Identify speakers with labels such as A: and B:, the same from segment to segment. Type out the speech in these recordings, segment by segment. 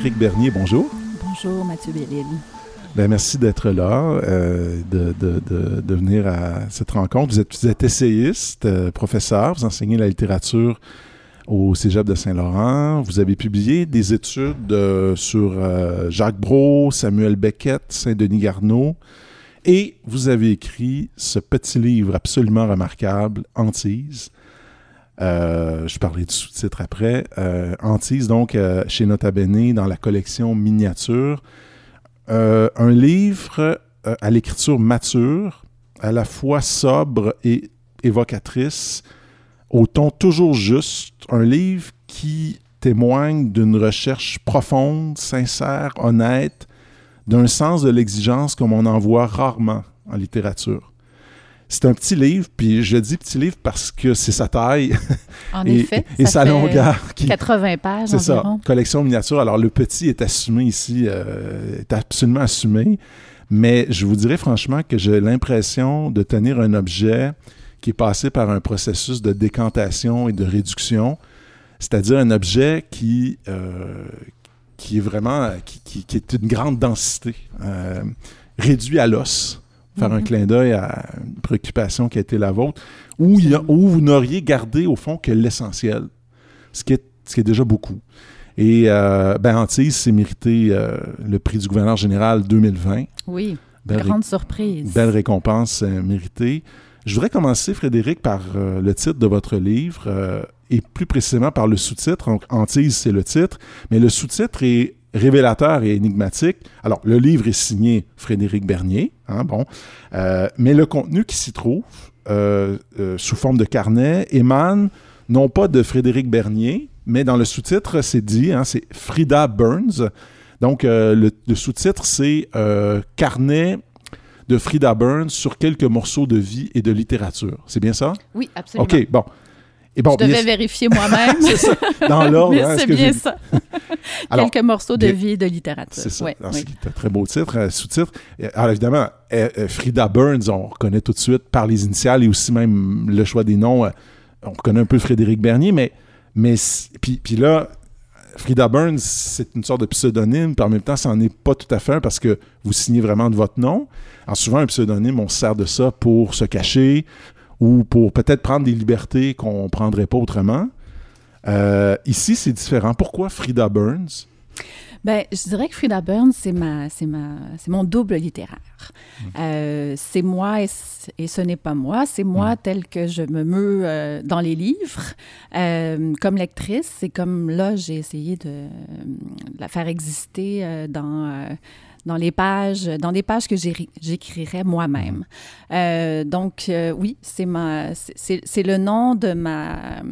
A: Frédéric Bernier, bonjour.
B: Bonjour Mathieu Bellil.
A: Ben, merci d'être là, euh, de, de, de, de, venir à cette rencontre. Vous êtes, vous êtes essayiste, euh, professeur, vous enseignez la littérature au Cégep de Saint-Laurent. Vous avez publié des études euh, sur Jacques Brault, Samuel Beckett, Saint-Denis Garneau, et vous avez écrit ce petit livre absolument remarquable, Antise, euh, je parlerai du sous-titre après. Euh, Antise, donc, euh, chez Nota Bene, dans la collection Miniature. Un livre à l'écriture mature, à la fois sobre et évocatrice, au ton toujours juste. Un livre qui témoigne d'une recherche profonde, sincère, honnête, d'un sens de l'exigence comme on en voit rarement en littérature. C'est un petit livre, puis je dis petit livre parce que c'est sa taille
B: En
A: et,
B: effet.
A: et
B: ça
A: sa
B: fait
A: longueur. Qui,
B: 80 pages
A: c'est ça, collection miniature. Alors le petit est assumé ici, euh, est absolument assumé, mais je vous dirais franchement que j'ai l'impression de tenir un objet qui est passé par un processus de décantation et de réduction, c'est-à-dire un objet qui, euh, qui est vraiment, qui, qui- qui est une grande densité, euh, réduit à l'os, faire un
B: Mhm.
A: clin d'œil à une préoccupation qui a été la vôtre, où, il y a- où vous n'auriez gardé au fond que l'essentiel, ce qui est, ce qui est déjà beaucoup. Et euh, ben, Antise s'est mérité euh, le prix du gouverneur général 2020.
B: Oui,
A: Belle,
B: grande surprise.
A: belle récompense euh, méritée. Je voudrais commencer, Frédéric, par euh, le titre de votre livre et plus précisément par le sous-titre. Donc, Antise, c'est le titre, mais le sous-titre est révélateur et énigmatique. Alors, le livre est signé Frédéric Bernier, hein, bon, Euh, mais le contenu qui s'y trouve, euh, euh, sous forme de carnet, émane non pas de Frédéric Bernier, mais dans le sous-titre, c'est dit, hein, c'est Frida Burns. Donc, le, le sous-titre, c'est Carnet de Frida Burns sur quelques morceaux de vie et de littérature. C'est bien ça?
B: Oui, absolument.
A: OK, bon. Et bon,
B: Je devais
A: bien-
B: vérifier moi-même.
A: dans l'ordre. Hein, ce
B: c'est bien ça.
A: Alors,
B: Quelques morceaux de
A: bien-
B: vie et de littérature.
A: C'est ça.
B: Ouais,
A: Alors,
B: oui.
A: C'est un très beau titre, euh, sous-titre. Alors, évidemment, euh, euh, Frida Burns, on reconnaît tout de suite par les initiales et aussi même le choix des noms. euh, on reconnaît un peu Frédéric Bernier, mais, mais puis, puis là, Frida Burns, c'est une sorte de pseudonyme, puis en même temps, ça n'en est pas tout à fait un parce que vous signez vraiment de votre nom. Alors, souvent, un pseudonyme, on se sert de ça pour se cacher ou pour peut-être prendre des libertés qu'on ne prendrait pas autrement. Euh, ici, c'est différent. Pourquoi Frida Burns?
B: Ben, je dirais que Frida Burns, c'est ma, c'est ma, c'est mon double littéraire.
A: Mm.
B: Euh, c'est moi et, ce n'est pas moi. C'est moi
A: Mm.
B: tel que je me meus euh, dans les livres, euh, comme lectrice. C'est comme là, j'ai essayé de, la faire exister dans. Dans les pages, dans des pages que j'écrirais moi-même. Euh, donc euh, oui, c'est ma, le nom de ma,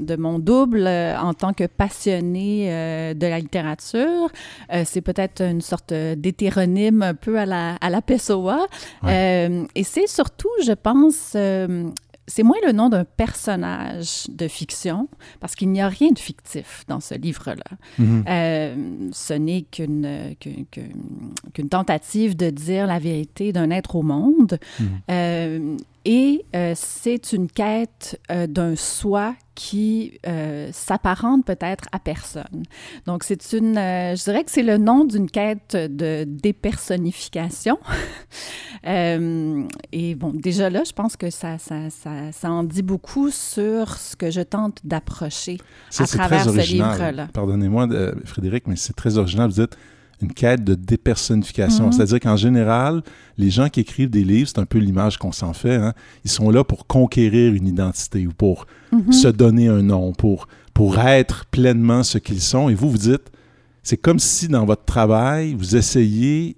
B: de mon double euh, en tant que passionnée euh, de la littérature. C'est peut-être une sorte d'hétéronyme un peu à la, à la Pessoa. Et c'est surtout, je pense, c'est moins le nom d'un personnage de fiction, parce qu'il n'y a rien de fictif dans ce livre-là.
A: Mhm.
B: Euh, ce n'est qu'une qu'une- qu'une- qu'une tentative de dire la vérité d'un être au monde.
A: Mhm.
B: Euh, et euh, c'est une quête euh, d'un soi qui euh, s'apparente peut-être à personne. Donc, c'est une, je dirais que c'est le nom d'une quête de dépersonnification. Et bon, déjà là, je pense que ça, ça, ça, ça en dit beaucoup sur ce que je tente d'approcher à travers
A: très
B: ce
A: original.
B: livre-là.
A: Pardonnez-moi, Frédéric, mais c'est très original. Vous dites une quête de dépersonnification.
B: Mhm.
A: C'est-à-dire qu'en général, les gens qui écrivent des livres, c'est un peu l'image qu'on s'en fait, hein, ils sont là pour conquérir une identité ou pour
B: Mhm.
A: se donner un nom, pour, pour être pleinement ce qu'ils sont. Et vous, vous dites, c'est comme si dans votre travail, vous essayez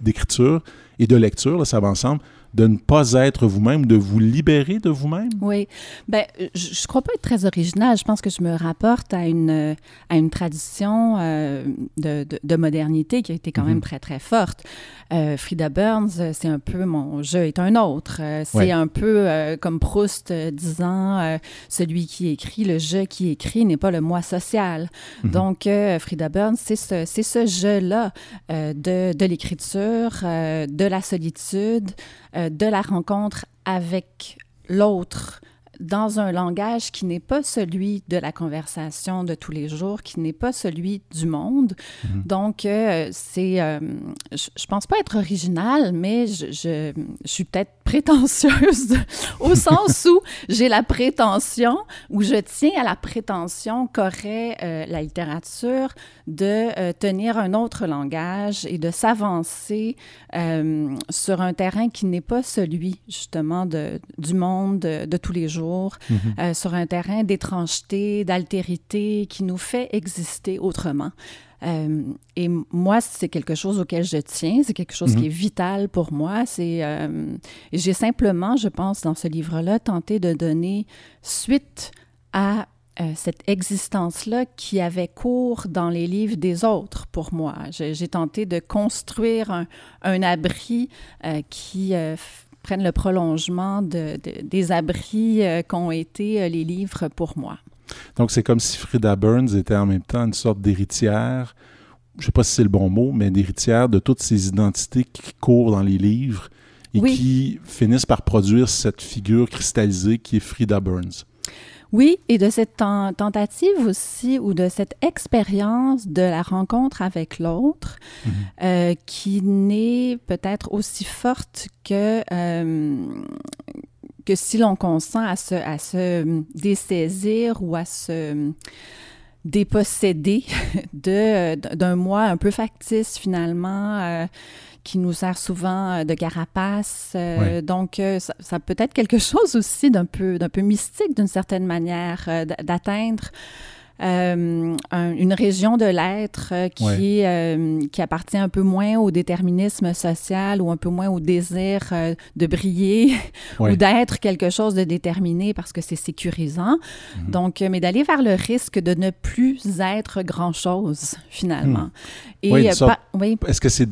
A: d'écriture et de lecture, là, ça va ensemble, de ne pas être vous-même, de vous libérer de vous-même?
B: Oui. Ben, je ne crois pas être très original. Je pense que je me rapporte à une, à une tradition euh, de, de, de modernité qui a été quand
A: Mhm.
B: même très, très forte. Euh, Frida Burns, euh, c'est un peu mon jeu est un autre. C'est
A: Ouais.
B: un peu euh, comme Proust disant celui qui écrit, le je qui écrit n'est pas le moi social.
A: Mhm.
B: Donc, Frida Burns, c'est ce, ce jeu-là de, de l'écriture, de la solitude, euh, de la rencontre avec l'autre dans un langage qui n'est pas celui de la conversation de tous les jours, qui n'est pas celui du monde. Mhm. Donc, euh, c'est, euh, je, ne pense pas être originale, mais je, je, suis peut-être prétentieuse au sens où j'ai la prétention, ou je tiens à la prétention qu'aurait euh, la littérature de tenir un autre langage et de s'avancer sur un terrain qui n'est pas celui justement de, du monde de, tous les jours, mhm. euh, sur un terrain d'étrangeté, d'altérité qui nous fait exister autrement. Euh, et moi, c'est quelque chose auquel je tiens, c'est quelque chose qui mhm. est vital pour moi. C'est, euh, j'ai simplement, je pense, dans ce livre-là, tenté de donner suite à cette existence-là qui avait cours dans les livres des autres pour moi. J'ai, tenté de construire un, un abri qui prennent le prolongement de, des abris euh, qu'ont été euh, les livres pour moi.
A: Donc, c'est comme si Frida Burns était en même temps une sorte d'héritière, je ne sais pas si c'est le bon mot, mais d'héritière de toutes ces identités qui courent dans les livres et qui finissent par produire cette figure cristallisée qui est Frida Burns.
B: Oui, et de cette tentative aussi, ou de cette expérience de la rencontre avec l'autre, mhm. euh, qui n'est peut-être aussi forte que, euh, que si l'on consent à se, à se dessaisir ou à se déposséder d'un moi un peu factice finalement. Euh, qui nous sert souvent euh, de carapace. Euh, donc, euh, ça, peut être quelque chose aussi d'un peu, d'un peu mystique, d'une certaine manière, d'atteindre une région de l'être qui, qui appartient un peu moins au déterminisme social ou un peu moins au désir de briller ou d'être quelque chose de déterminé parce que c'est sécurisant. Mhm. Donc, mais d'aller vers le risque de ne plus être grand-chose, finalement.
A: Et, oui, Est-ce que c'est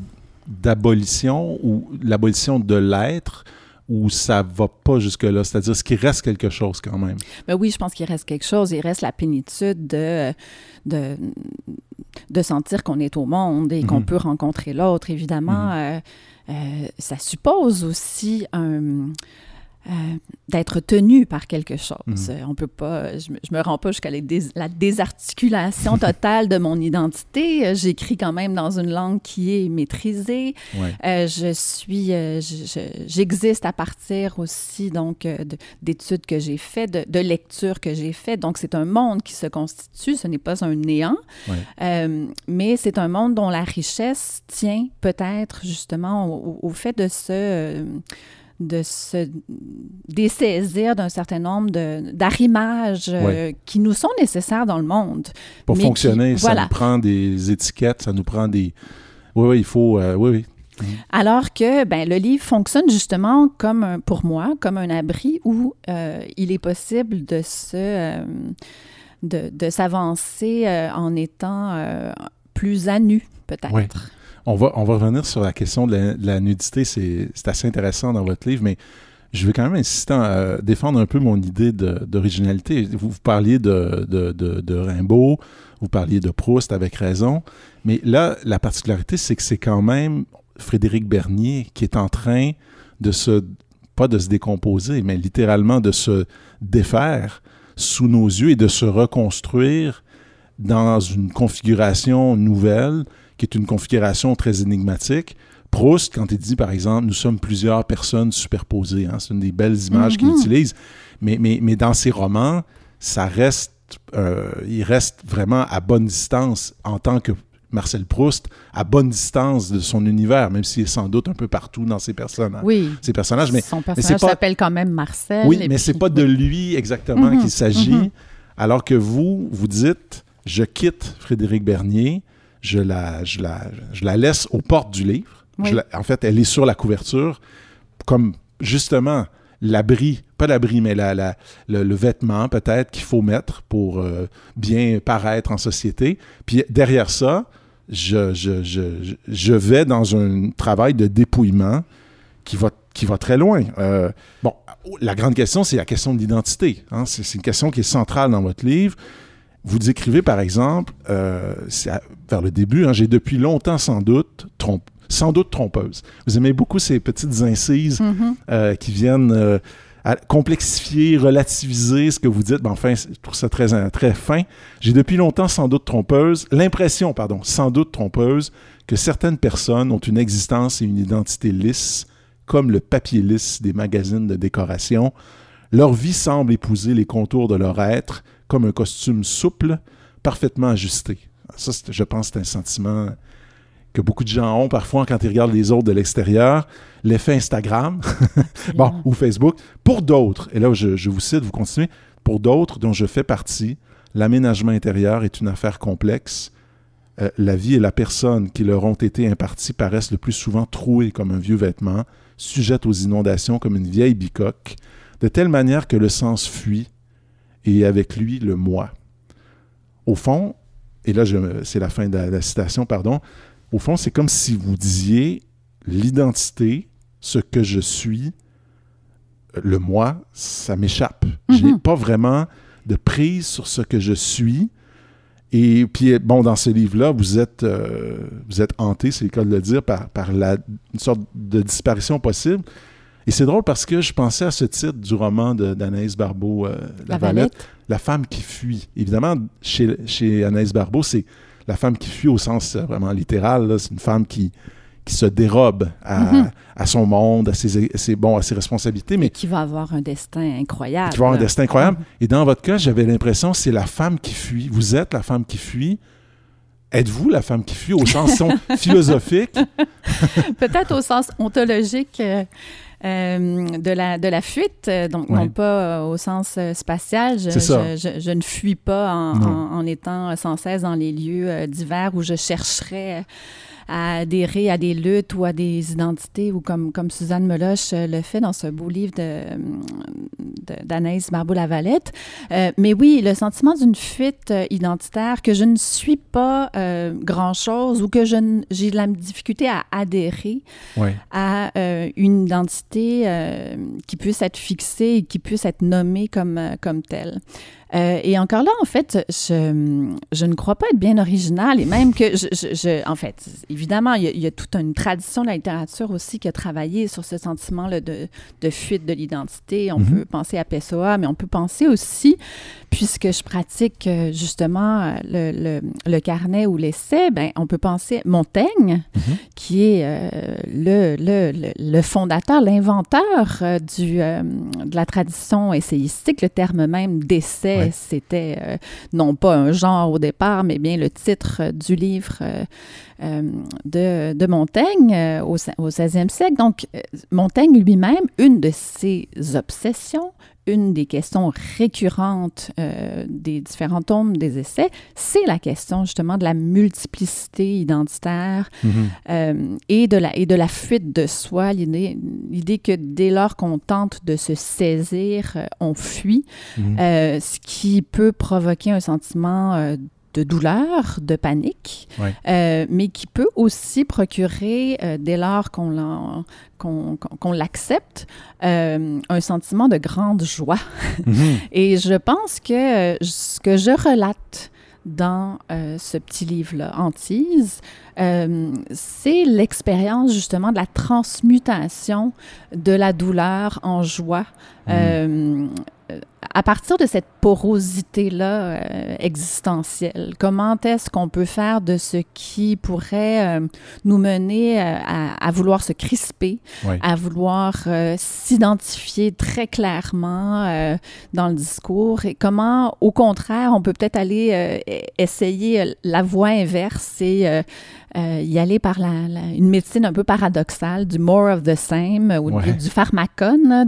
A: d'abolition ou l'abolition de l'être ou ça va pas jusque-là? C'est-à-dire, est-ce qu'il reste quelque chose quand même?
B: Ben oui, je pense qu'il reste quelque chose. Il reste la plénitude de, de, de sentir qu'on est au monde et qu'on mhm. peut rencontrer l'autre. Évidemment, mhm. euh, euh, ça suppose aussi un euh, d'être tenu par quelque chose. Mhm. On peut pas, je, je me rends pas jusqu'à la désarticulation totale de mon identité. J'écris quand même dans une langue qui est maîtrisée. Euh, je suis, euh, j'existe à partir aussi donc d'études que j'ai faites, de, de lectures que j'ai faites. Donc c'est un monde qui se constitue. Ce n'est pas un néant, mais c'est un monde dont la richesse tient peut-être justement au, au, fait de se de se dessaisir d'un certain nombre d'arrimages euh, qui nous sont nécessaires dans le monde.
A: Pour fonctionner, ça nous prend des étiquettes, ça nous prend des... Oui, oui, il faut... Euh, oui, oui.
B: Alors que ben, le livre fonctionne justement comme, pour moi, comme un abri où euh, il est possible de se... de, de s'avancer en étant plus à nu, peut-être.
A: On va, on va revenir sur la question de la, nudité. C'est assez intéressant dans votre livre, mais je vais quand même insister à défendre un peu mon idée d'originalité. Vous, parliez de, de, de, Rimbaud, vous parliez de Proust avec raison, mais là, la particularité, c'est que c'est quand même Frédéric Bernier qui est en train de se, pas de se décomposer, mais littéralement de se défaire sous nos yeux et de se reconstruire dans une configuration nouvelle qui est une configuration très énigmatique. Proust, quand il dit, par exemple, nous sommes plusieurs personnes superposées, hein, c'est une des belles images qu'il mhm. utilise, mais, mais, mais dans ses romans, ça reste, euh, il reste vraiment à bonne distance en tant que Marcel Proust, à bonne distance de son univers, même s'il est sans doute un peu partout dans ses personnages.
B: Oui.
A: Ses personnages, mais
B: son personnage s'appelle quand même Marcel.
A: Oui, mais c'est pas de lui exactement mhm. qu'il s'agit. Mhm. Alors que vous, vous dites, je quitte Frédéric Bernier, je la, je la, je la laisse aux portes du livre. en fait, elle est sur la couverture, comme justement l'abri, pas l'abri, mais la, la, le, vêtement peut-être qu'il faut mettre pour euh, bien paraître en société. Puis derrière ça, je, je, je, je, vais dans un travail de dépouillement qui va, qui va très loin. Euh, bon, la grande question, c'est la question de l'identité. Hein. C'est une question qui est centrale dans votre livre. Vous décrivez, par exemple, euh, vers le début, hein, j'ai depuis longtemps sans doute sans doute trompeuse. Vous aimez beaucoup ces petites incises mm-hmm. euh, qui viennent euh, complexifier, relativiser ce que vous dites. Ben, enfin, je trouve ça très, très fin. J'ai depuis longtemps sans doute trompeuse, l'impression, pardon, sans doute trompeuse, que certaines personnes ont une existence et une identité lisse, comme le papier lisse des magazines de décoration. Leur vie semble épouser les contours de leur être, comme un costume souple, parfaitement ajusté. Ça, je pense, c'est un sentiment que beaucoup de gens ont parfois quand ils regardent les autres de l'extérieur, l'effet Instagram bon, ou Facebook. Pour d'autres, et là je, je, vous cite, vous continuez, pour d'autres dont je fais partie, l'aménagement intérieur est une affaire complexe. Euh, la vie et la personne qui leur ont été imparties paraissent le plus souvent trouées comme un vieux vêtement, sujettes aux inondations comme une vieille bicoque, de telle manière que le sens fuit et avec lui le moi. Au fond, et là c'est la fin de la citation, pardon, au fond, c'est comme si vous disiez l'identité, ce que je suis, le moi, ça m'échappe. Je n'ai mhm. pas vraiment de prise sur ce que je suis. Et puis, bon, dans ce livre-là, vous êtes, euh, vous êtes hanté, c'est le cas de le dire, par, par la, une sorte de disparition possible. Et c'est drôle parce que je pensais à ce titre du roman d'Anaïs Barbeau, euh, La, Valette, La femme qui fuit. Évidemment, chez, chez Anaïs Barbeau, c'est la femme qui fuit au sens euh, vraiment littéral, c'est une femme qui, qui se dérobe à, mhm. son monde, à ses, bon, à ses responsabilités. Mais
B: qui va avoir un destin incroyable.
A: Qui va avoir un destin incroyable. Et dans votre cas, j'avais l'impression c'est la femme qui fuit. Vous êtes la femme qui fuit. Êtes-vous la femme qui fuit au sens philosophique?
B: Peut-être au sens ontologique. Euh, euh, de, la, de la fuite, euh, donc non pas euh, au sens spatial. Je, je, ne fuis pas en, en, étant sans cesse dans les lieux divers où je chercherais à adhérer à des luttes ou à des identités, ou comme, comme Suzanne Meloche euh, le fait dans ce beau livre d'Anaïs de, Barbeau-Lavalette. Euh, mais oui, le sentiment d'une fuite euh, identitaire, que je ne suis pas grand-chose ou que j'ai de la difficulté à adhérer à une identité qui puisse être fixée et qui puisse être nommée comme, comme telle. Euh, et encore là, en fait, je, je, ne crois pas être bien originale et même que, je, je en fait, évidemment, il y, a, il y, a, toute une tradition de la littérature aussi qui a travaillé sur ce sentiment-là de, de, fuite de l'identité. On mm-hmm. peut penser à Pessoa, mais on peut penser aussi puisque je pratique euh, justement le, le, carnet ou l'essai, ben, on peut penser Montaigne, mhm. qui est euh, le, le, le, fondateur, l'inventeur du, de la tradition essayistique. Le terme même d'essai, c'était non pas un genre au départ, mais bien le titre du livre. de, de, Montaigne au, au 16e siècle. Donc, Montaigne lui-même, une de ses obsessions, une des questions récurrentes euh, des différents tomes des essais, c'est la question justement de la multiplicité identitaire mm-hmm. euh, et, de la, et de la fuite de soi, l'idée que dès lors qu'on tente de se saisir, euh, on fuit, mm-hmm. ce qui peut provoquer un sentiment de douleur, de panique, euh, mais qui peut aussi procurer, euh, dès lors qu'on qu'on l'accepte, euh, un sentiment de grande joie. Mhm. Et je pense que ce que je relate dans ce petit livre-là, Antise, c'est l'expérience justement de la transmutation de la douleur en joie. Mhm à partir de cette porosité-là euh, existentielle, comment est-ce qu'on peut faire de ce qui pourrait euh, nous mener euh, à, vouloir se crisper, à vouloir s'identifier très clairement dans le discours? Et comment, au contraire, on peut peut-être aller essayer la voie inverse et euh, y aller par la, une médecine un peu paradoxale, du more of the same, ou du, pharmacone,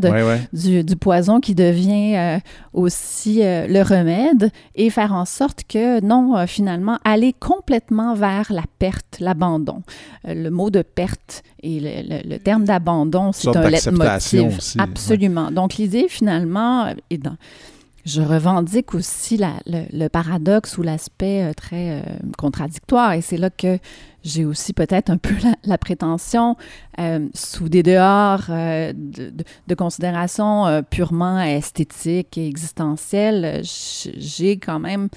B: Du, du, poison qui devient euh, aussi euh, le remède, et faire en sorte que, non, finalement, aller complètement vers la perte, l'abandon. le mot de perte et le, terme d'abandon, c'est un leitmotiv. Aussi, absolument. Donc, l'idée, finalement, est dans je revendique aussi le, paradoxe ou l'aspect euh, très euh, contradictoire. Et c'est là que j'ai aussi peut-être un peu la, prétention, euh, sous des dehors de, de, de, considérations purement esthétiques et existentielles, j'ai quand même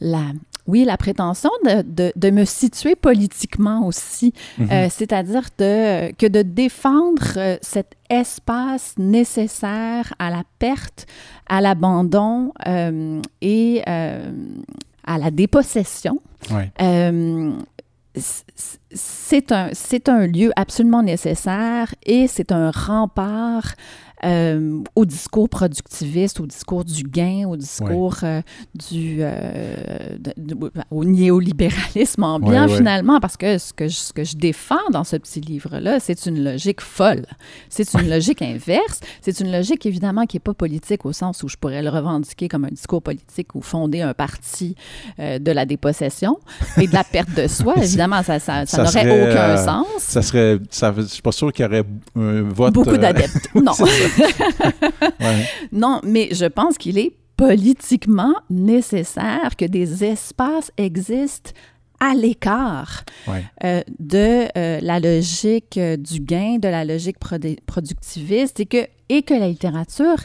B: la, oui, la prétention de, de, de me situer politiquement aussi,
A: Mhm.
B: euh, c'est-à-dire de, que de défendre euh, cet espace nécessaire à la perte, à l'abandon euh, et à la dépossession. C'est un, c'est un lieu absolument nécessaire et c'est un rempart euh, au discours productiviste, au discours du gain, au discours euh, du, euh, de- de- au néolibéralisme ambiant
A: Ouais, ouais.
B: finalement, parce que ce que, je, ce que je défends dans ce petit livre-là, c'est une logique folle. C'est une logique inverse. C'est une logique évidemment qui n'est pas politique au sens où je pourrais le revendiquer comme un discours politique ou fonder un parti de la dépossession et de la perte de soi. évidemment, ça, ça, ça,
A: Ça
B: n'aurait aucun sens.
A: Ça serait. Ça, je suis pas sûr qu'il y aurait un vote.
B: Beaucoup d'adeptes. Non.
A: ouais.
B: non, mais je pense qu'il est politiquement nécessaire que des espaces existent à l'écart
A: Ouais.
B: euh, de euh, la logique euh, du gain, de la logique produ- productiviste, et que, et que la littérature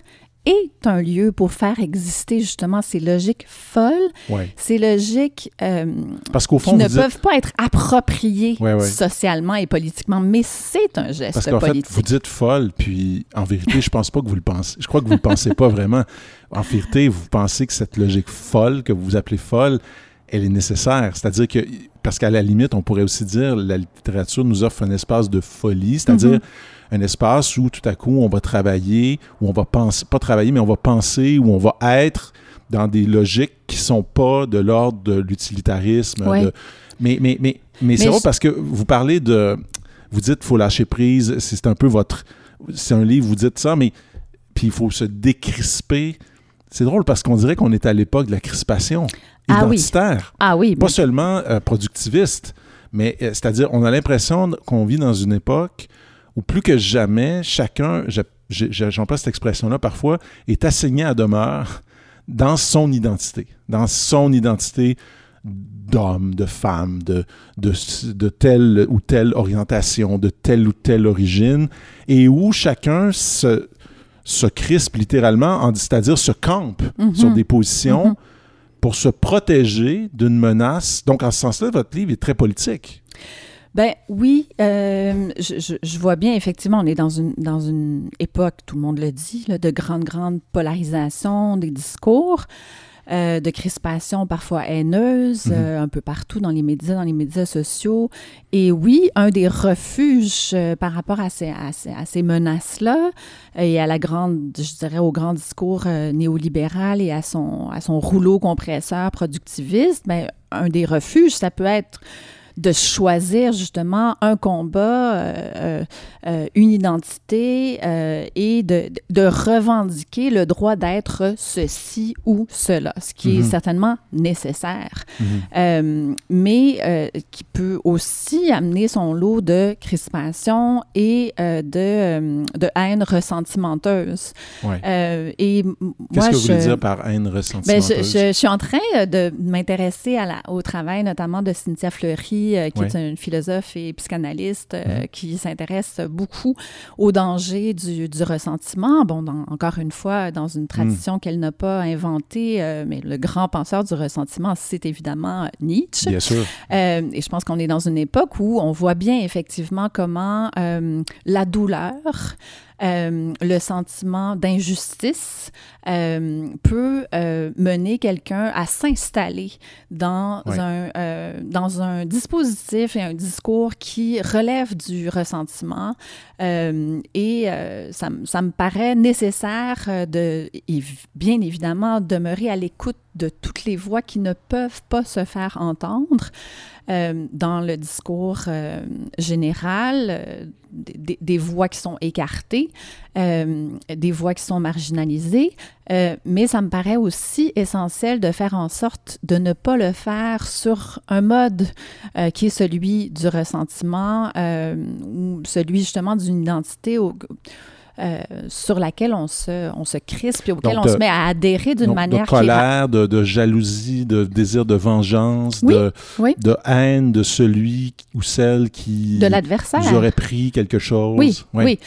B: est un lieu pour faire exister justement ces logiques folles,
A: Ouais.
B: ces logiques euh,
A: Parce qu'au
B: qui ne
A: dites-
B: peuvent pas être appropriées
A: Ouais, ouais.
B: socialement et politiquement, mais c'est un geste
A: Parce qu'en fait,
B: politique.
A: vous dites folle, puis en vérité, je pense pas que vous le pensez. Je crois que vous le pensez pas vraiment. En vérité, vous pensez que cette logique folle, que vous appelez folle, elle est nécessaire. C'est-à-dire que, parce qu'à la limite, on pourrait aussi dire, la littérature nous offre un espace de folie, c'est-à-dire
B: Mhm.
A: Un espace où tout à coup, on va travailler, où on va penser, pas travailler, mais on va penser, où on va être dans des logiques qui sont pas de l'ordre de l'utilitarisme.
B: Ouais.
A: de- Mais, mais, mais, mais c'est
B: je-
A: parce que vous parlez de. Vous dites faut lâcher prise, c'est un peu votre. C'est un livre, vous dites ça, mais. Puis il faut se décrisper. C'est drôle parce qu'on dirait qu'on est à l'époque de la crispation
B: Ah oui.
A: identitaire.
B: Ah oui,
A: Pas
B: mais-
A: seulement euh, productiviste, mais euh, c'est-à-dire, on a l'impression qu'on vit dans une époque où plus que jamais, chacun, je- je- j'emploie cette expression-là parfois, est assigné à demeure dans son identité, dans son identité d'homme, de femme, de, de, de telle ou telle orientation, de telle ou telle origine, et où chacun se, se crispe littéralement, en- c'est-à-dire se campe
B: Mhm.
A: sur des positions
B: Mhm.
A: pour se protéger d'une menace. Donc, en ce sens-là, votre livre est très politique.
B: Ben oui, euh, je, je- je vois bien, effectivement, on est dans une, dans une époque, tout le monde le dit, là, de grande, grande polarisation des discours, euh, de crispation parfois haineuse,
A: Mhm.
B: euh, un peu partout dans les médias, dans les médias sociaux. Et oui, un des refuges euh, par rapport à ces, à ces, menaces-là et à la grande, je dirais, au grand discours néolibéral et à son, à son rouleau compresseur productiviste, ben, un des refuges, ça peut être de choisir justement un combat, euh, euh, euh, une identité euh, et de, de revendiquer le droit d'être ceci ou cela, ce qui est
A: Mhm.
B: certainement nécessaire, euh, mais qui peut aussi amener son lot de crispation et de, de haine ressentimenteuse.
A: Ouais.
B: Et m-
A: Qu'est-ce que vous voulez dire par haine
B: ben,
A: ressentimenteuse?
B: je, je- je suis en train de m'intéresser au travail notamment de Cynthia Fleury, euh, qui
A: Ouais.
B: est une philosophe et psychanalyste euh,
A: Mhm.
B: qui s'intéresse beaucoup au danger du, du ressentiment. Bon, dans- encore une fois, dans une tradition qu'elle n'a pas inventée, euh, mais le grand penseur du ressentiment, c'est évidemment Nietzsche.
A: Bien sûr.
B: Et je pense qu'on est dans une époque où on voit bien effectivement comment la douleur, euh, le sentiment d'injustice euh, peut euh, mener quelqu'un à s'installer dans, un, dans un dispositif et un discours qui relève du ressentiment. Et ça, ça me paraît nécessaire de, et bien évidemment, demeurer à l'écoute de toutes les voix qui ne peuvent pas se faire entendre euh, dans le discours euh, général, euh, des, voix qui sont écartées, des voix qui sont marginalisées, mais ça me paraît aussi essentiel de faire en sorte de ne pas le faire sur un mode qui est celui du ressentiment ou celui justement d'une identité euh, sur laquelle on se, on se crispe et auquel on se met à adhérer d'une manière.
A: De colère, de, de, jalousie, de désir de vengeance, de, de haine de celui ou celle qui
B: de l'adversaire.
A: vous aurait pris quelque chose.
B: Oui, oui.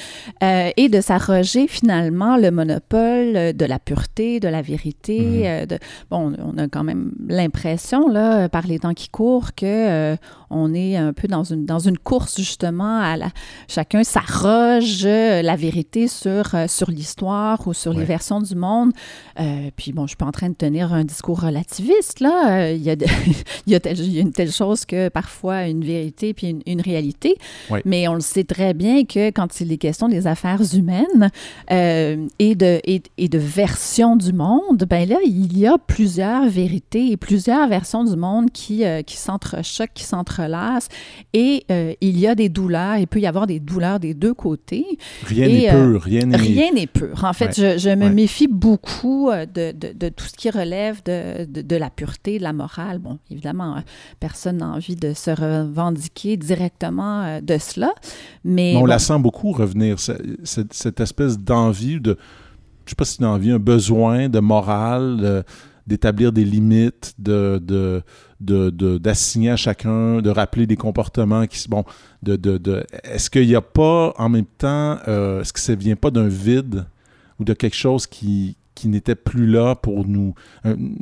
B: Euh, et de s'arroger finalement le monopole de la pureté, de la vérité. Mhm. Euh, de, bon, on a quand même l'impression, là, par les temps qui courent, que on est un peu dans une, dans une course justement à la, chacun s'arroge la vérité sur, euh, sur l'histoire ou sur les versions du monde. Euh, puis bon, je suis pas en train de tenir un discours relativiste, là. Euh, il, y a il, y a il, y a une telle chose que parfois une vérité puis une, réalité. Mais on le sait très bien que quand il est question des affaires humaines et, de, et, et, de versions du monde, ben là, il y a plusieurs vérités et plusieurs versions du monde qui, qui s'entrechoquent, qui s'entrelacent. Et il y a des douleurs, il peut y avoir des douleurs des deux côtés.
A: Rien n'est pur, rien n'est...
B: Rien n'est pur. En fait, je, me méfie beaucoup euh, de, de, tout ce qui relève de, de, la pureté, de la morale. Bon, évidemment, euh, personne n'a envie de se revendiquer directement euh, de cela, mais...
A: on la sent beaucoup revenir, cette, cette espèce d'envie de... Je sais pas si c'est une envie, un besoin de morale, d'établir des limites, de, de, d'assigner à chacun, de rappeler des comportements qui bon, de, de, est-ce qu'il n'y a pas en même temps, euh, est-ce que ça ne vient pas d'un vide ou de quelque chose qui, qui n'était plus là pour nous, une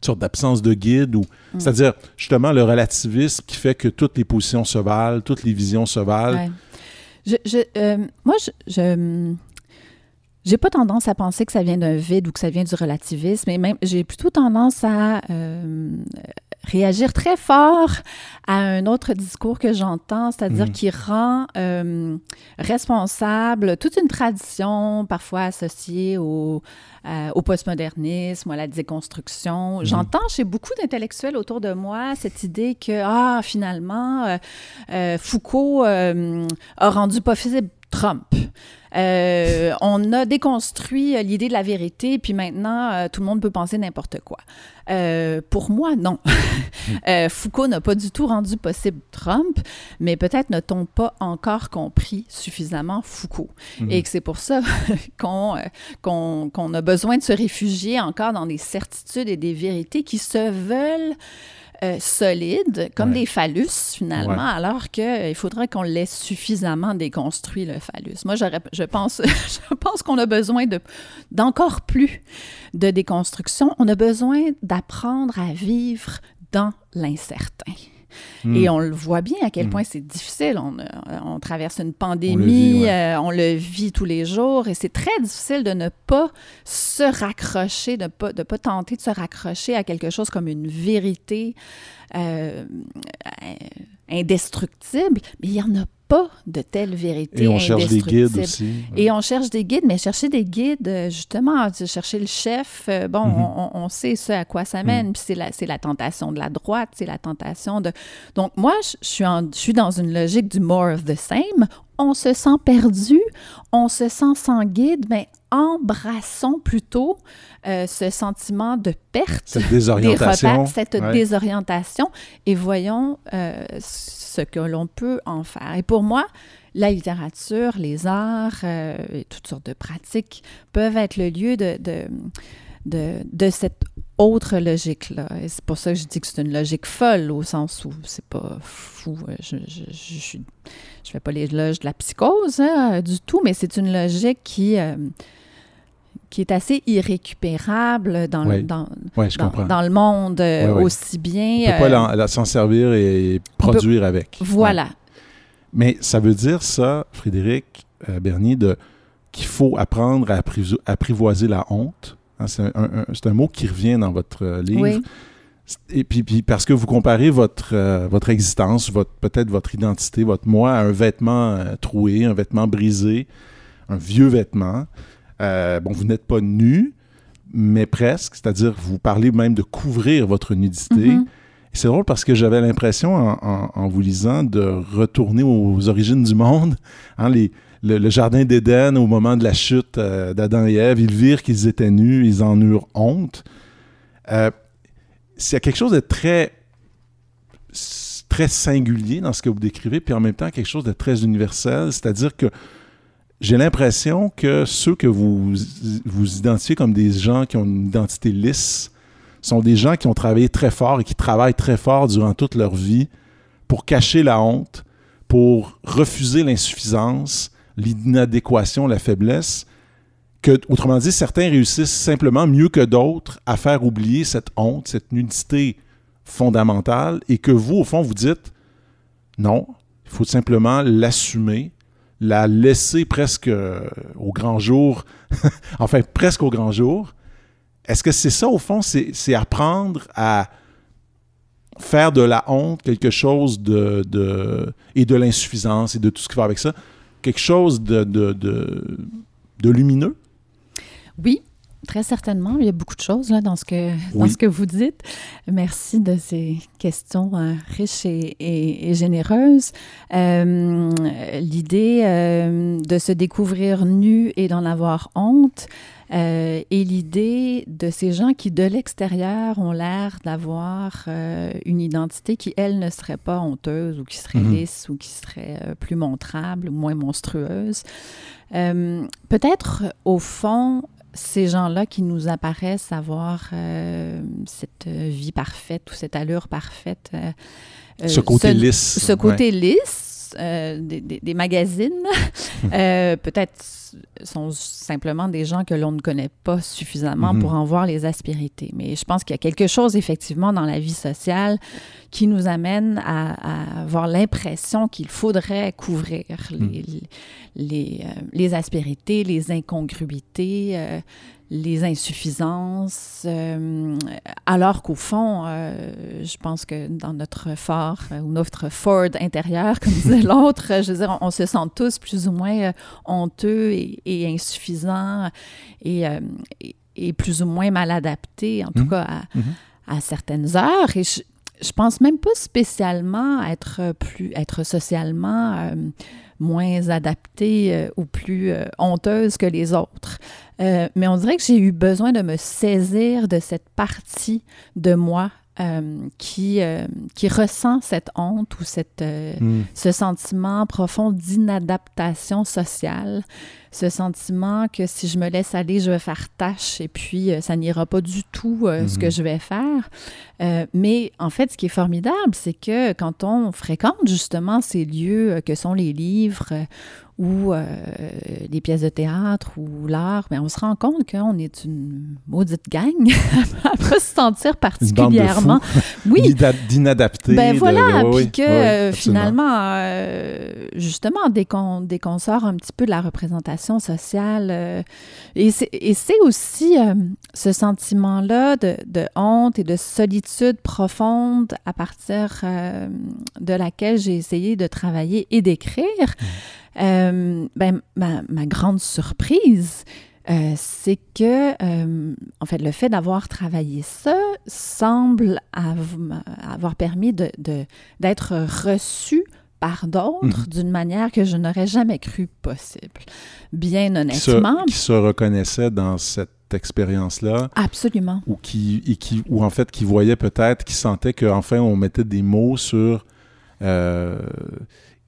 A: sorte d'absence de guide ou, mm. c'est-à-dire justement le relativisme qui fait que toutes les positions se valent, toutes les visions se valent?
B: Je, je euh, moi, je j'ai pas tendance à penser que ça vient d'un vide ou que ça vient du relativisme, mais même j'ai plutôt tendance à euh, réagir très fort à un autre discours que j'entends, c'est-à-dire mm. qui rend euh, responsable toute une tradition parfois associée au, euh, au postmodernisme à la déconstruction. Mm. J'entends chez beaucoup d'intellectuels autour de moi cette idée que, ah, finalement, Foucault a rendu possible Trump. Euh, on a déconstruit euh, l'idée de la vérité, puis maintenant, euh, tout le monde peut penser n'importe quoi. pour moi, non. Foucault n'a pas du tout rendu possible Trump, mais peut-être n'a-t-on pas encore compris suffisamment Foucault. Mhm. Et que c'est pour ça qu'on qu'on a besoin de se réfugier encore dans des certitudes et des vérités qui se veulent euh, solides, comme des phallus, finalement, alors qu'il euh, faudrait qu'on laisse suffisamment déconstruit, le phallus. Moi, je pense, je pense qu'on a besoin d'encore plus de déconstruction. On a besoin d'apprendre à vivre dans l'incertain. Hmm. Et on le voit bien à quel hmm. point c'est difficile. On, on, traverse une pandémie, on le, vit, euh, tous les jours et c'est très difficile de ne pas se raccrocher, de ne pas, de pas tenter de se raccrocher à quelque chose comme une vérité euh, indestructible. Mais il n'y en a pas de telle vérité.
A: Et on cherche des guides aussi.
B: Et on cherche des guides, mais chercher des guides, euh, justement, chercher le chef, euh, bon, mm-hmm. on, sait ce à quoi ça mène, mm. puis c'est la, la, tentation de la droite, c'est la tentation de... Donc moi, je, suis je suis dans une logique du more of the same. On se sent perdu, on se sent sans guide, mais embrassons plutôt euh, ce sentiment de perte,
A: cette désorientation,
B: cette désorientation, et voyons ce que l'on peut en faire. Et pour moi, la littérature, les arts euh, et toutes sortes de pratiques peuvent être le lieu de, de, de, cette autre logique-là. Et c'est pour ça que je dis que c'est une logique folle, au sens où c'est pas fou. Euh, je ne je, je, je, fais pas l'éloge de la psychose hein, du tout, mais c'est une logique qui... Euh, qui est assez irrécupérable dans, le, dans, dans, le monde aussi bien.
A: On peut pas euh, s'en servir et produire avec.
B: Voilà.
A: Mais ça veut dire ça, Frédéric euh, Bernier, de, qu'il faut apprendre à apprivoiser la honte. Hein, c'est, un, un, mot qui revient dans votre euh, livre. Et puis, puis, parce que vous comparez votre, votre existence, votre, peut-être votre identité, votre moi à un vêtement troué, un vêtement brisé, un vieux vêtement. Euh, bon, vous n'êtes pas nu, mais presque, c'est-à-dire vous parlez même de couvrir votre nudité. Mm-hmm. C'est drôle parce que j'avais l'impression, en, vous lisant, de retourner aux origines du monde. Hein, les, le, jardin d'Éden, au moment de la chute euh, d'Adam et Ève, ils virent qu'ils étaient nus, ils en eurent honte. Euh, quelque chose de très, très singulier dans ce que vous décrivez, puis en même temps quelque chose de très universel, c'est-à-dire que j'ai l'impression que ceux que vous, vous identifiez comme des gens qui ont une identité lisse sont des gens qui ont travaillé très fort et qui travaillent très fort durant toute leur vie pour cacher la honte, pour refuser l'insuffisance, l'inadéquation, la faiblesse, que, autrement dit, certains réussissent simplement mieux que d'autres à faire oublier cette honte, cette nudité fondamentale, et que vous, au fond, vous dites non, il faut simplement l'assumer, la laisser presque euh, au grand jour, enfin presque au grand jour. Est-ce que c'est ça, au fond, c'est apprendre à faire de la honte quelque chose de, de et de l'insuffisance et de tout ce qui va avec ça, quelque chose de, de, de lumineux?
B: Oui, Très certainement. Il y a beaucoup de choses là, dans, ce que, dans ce que vous dites. Merci de ces questions euh, riches et, généreuses. Euh, l'idée euh, de se découvrir nu et d'en avoir honte, et l'idée de ces gens qui, de l'extérieur, ont l'air d'avoir une identité qui, elle, ne serait pas honteuse ou qui serait mm-hmm. lisse ou qui serait plus montrable ou moins monstrueuse. Peut-être, au fond, ces gens-là qui nous apparaissent avoir euh, cette vie parfaite ou cette allure parfaite.
A: Euh, euh, ce côté lisse.
B: Ce côté lisse des, magazines, peut-être sont simplement des gens que l'on ne connaît pas suffisamment pour mhm. en voir les aspérités. Mais je pense qu'il y a quelque chose effectivement dans la vie sociale qui nous amène à, avoir l'impression qu'il faudrait couvrir les, mhm. les, les, aspérités, les incongruités, les insuffisances, euh, alors qu'au fond, euh, je pense que dans notre fort euh, ou notre Ford intérieur, comme disait l'autre, je veux dire, on, se sent tous plus ou moins honteux et, insuffisants et, et, plus ou moins mal adaptés, en tout mmh. cas à, mmh. à, certaines heures. Et je, je pense même pas spécialement être plus, être socialement moins adaptée euh, ou plus euh, honteuse que les autres. Euh, mais on dirait que j'ai eu besoin de me saisir de cette partie de moi qui, qui ressent cette honte ou cette, hmm. ce sentiment profond d'inadaptation sociale ce sentiment que si je me laisse aller, je vais faire tâche et puis euh, ça n'ira pas du tout euh, ce que mhm. je vais faire. Euh, mais en fait, ce qui est formidable, c'est que quand on fréquente justement ces lieux que sont les livres ou euh, les pièces de théâtre ou l'art, mais on se rend compte qu'on est une maudite gang à pas se sentir particulièrement.
A: oui. D'inadapté.
B: Ben voilà, puis que euh, finalement, euh, justement, dès qu'on qu'on sort un petit peu de la représentation sociale, et c'est aussi ce sentiment-là de, de, honte et de solitude profonde à partir de laquelle j'ai essayé de travailler et d'écrire. Mmh. Euh, ben, ma, ma, grande surprise, euh, c'est que, euh, en fait, le fait d'avoir travaillé ça semble avoir permis d'être de, reçu par d'autres mhm. d'une manière que je n'aurais jamais cru possible. Bien honnêtement.
A: Qui se, reconnaissait dans cette expérience-là.
B: Absolument.
A: Ou qui, et qui, ou en fait, qui voyait peut-être, qui sentait qu'enfin on mettait des mots sur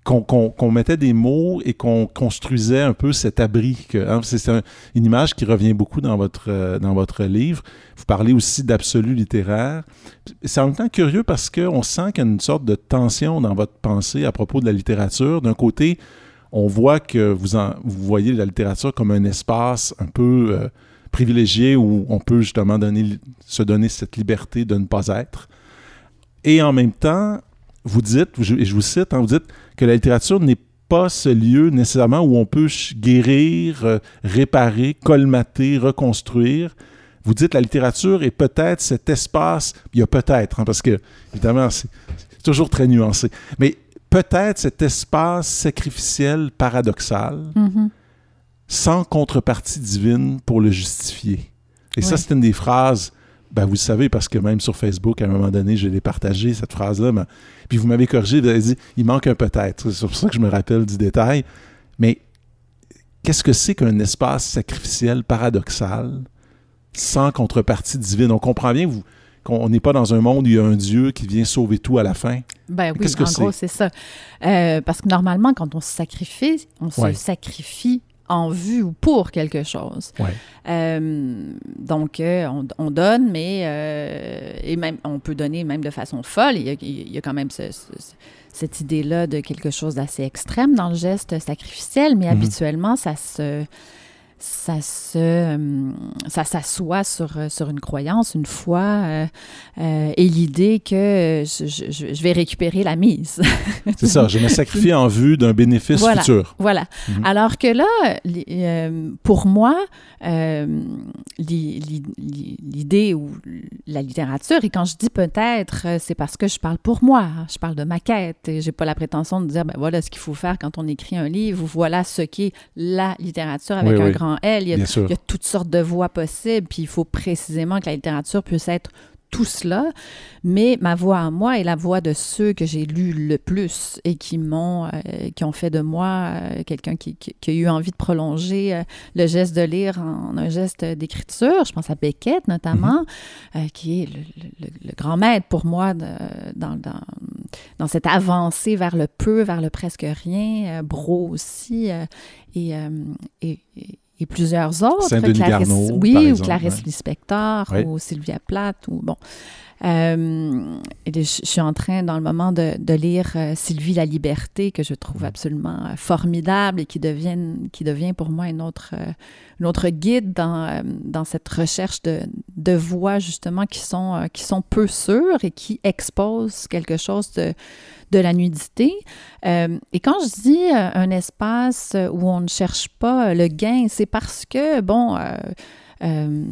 A: qu'on mettait des mots et qu'on construisait un peu cet abri. Hein, c'est une image qui revient beaucoup dans votre, euh, dans votre livre. Vous parlez aussi d'absolu littéraire. C'est en même temps curieux parce qu'on sent qu'il y a une sorte de tension dans votre pensée à propos de la littérature. D'un côté, on voit que vous, voyez la littérature comme un espace un peu euh, privilégié où on peut justement se donner cette liberté de ne pas être. Et en même temps, vous dites, et je vous cite, hein, vous dites que la littérature n'est pas ce lieu nécessairement où on peut guérir, euh, réparer, colmater, reconstruire. Vous dites la littérature est peut-être cet espace, il y a peut-être, hein, parce que évidemment c'est toujours très nuancé, mais peut-être cet espace sacrificiel paradoxal, mm-hmm. sans contrepartie divine pour le justifier. Et ça, c'est une des phrases ben, vous le savez, parce que même sur Facebook, à un moment donné, je l'ai partagé, cette phrase-là. Puis vous m'avez corrigé, vous avez dit, il manque un peut-être. C'est pour ça que je me rappelle du détail. Mais qu'est-ce que c'est qu'un espace sacrificiel paradoxal sans contrepartie divine? On comprend bien qu'on n'est pas dans un monde où il y a un Dieu qui vient sauver tout à la fin.
B: Ben oui, en gros, c'est? ça. Euh, parce que normalement, quand on se sacrifie, on se sacrifie en vue ou pour quelque chose.
A: Ouais.
B: Euh, donc, euh, on, on donne, mais euh, et même, on peut donner même de façon folle. Il y a, il y a quand même ce- ce- cette idée-là de quelque chose d'assez extrême dans le geste sacrificiel, mais
A: Mhm.
B: habituellement, ça se ça se euh, ça s'assoit sur, euh, sur une croyance, une foi euh, euh, et l'idée que je, je- je vais récupérer la mise.
A: C'est ça, je me sacrifie en vue d'un bénéfice
B: Voilà.
A: futur.
B: Voilà.
A: Mhm.
B: Alors que là, euh, pour moi, li- li- li- l'idée ou la littérature, et quand je dis peut-être, c'est parce que je parle pour moi, je parle de ma quête, et j'ai pas la prétention de dire, ben voilà ce qu'il faut faire quand on écrit un livre, ou voilà ce qu'est la littérature avec
A: Oui,
B: un
A: oui.
B: grand L. Il y a
A: Bien sûr.
B: il y a toutes sortes de voies possibles, puis il faut précisément que la littérature puisse être tout cela, mais ma voix à moi est la voix de ceux que j'ai lus le plus et qui m'ont, euh, qui ont fait de moi euh, quelqu'un qui, qui- qui a eu envie de prolonger euh, le geste de lire en un geste d'écriture. Je pense à Beckett notamment, euh, qui est le, le- le- le grand maître pour moi de- dans, dans, dans cette avancée vers le peu, vers le presque rien. Bro aussi et, et, et- et plusieurs autres. Clarisse-
A: Garneau,
B: oui, ou Clarisse
A: ouais.
B: Lispector,
A: Ouais.
B: ou Sylvia Plath, ou bon. Euh, et je, je suis en train, dans le moment, de, de lire euh, Sylvie la Liberté, que je trouve
A: Mhm.
B: absolument euh, formidable et qui devient, qui devient pour moi une autre, une autre guide dans, dans cette recherche de, de voix, justement, qui sont, qui sont peu sûres et qui exposent quelque chose de, de la nudité. Et quand je dis un espace où on ne cherche pas le gain, c'est parce que, bon, euh,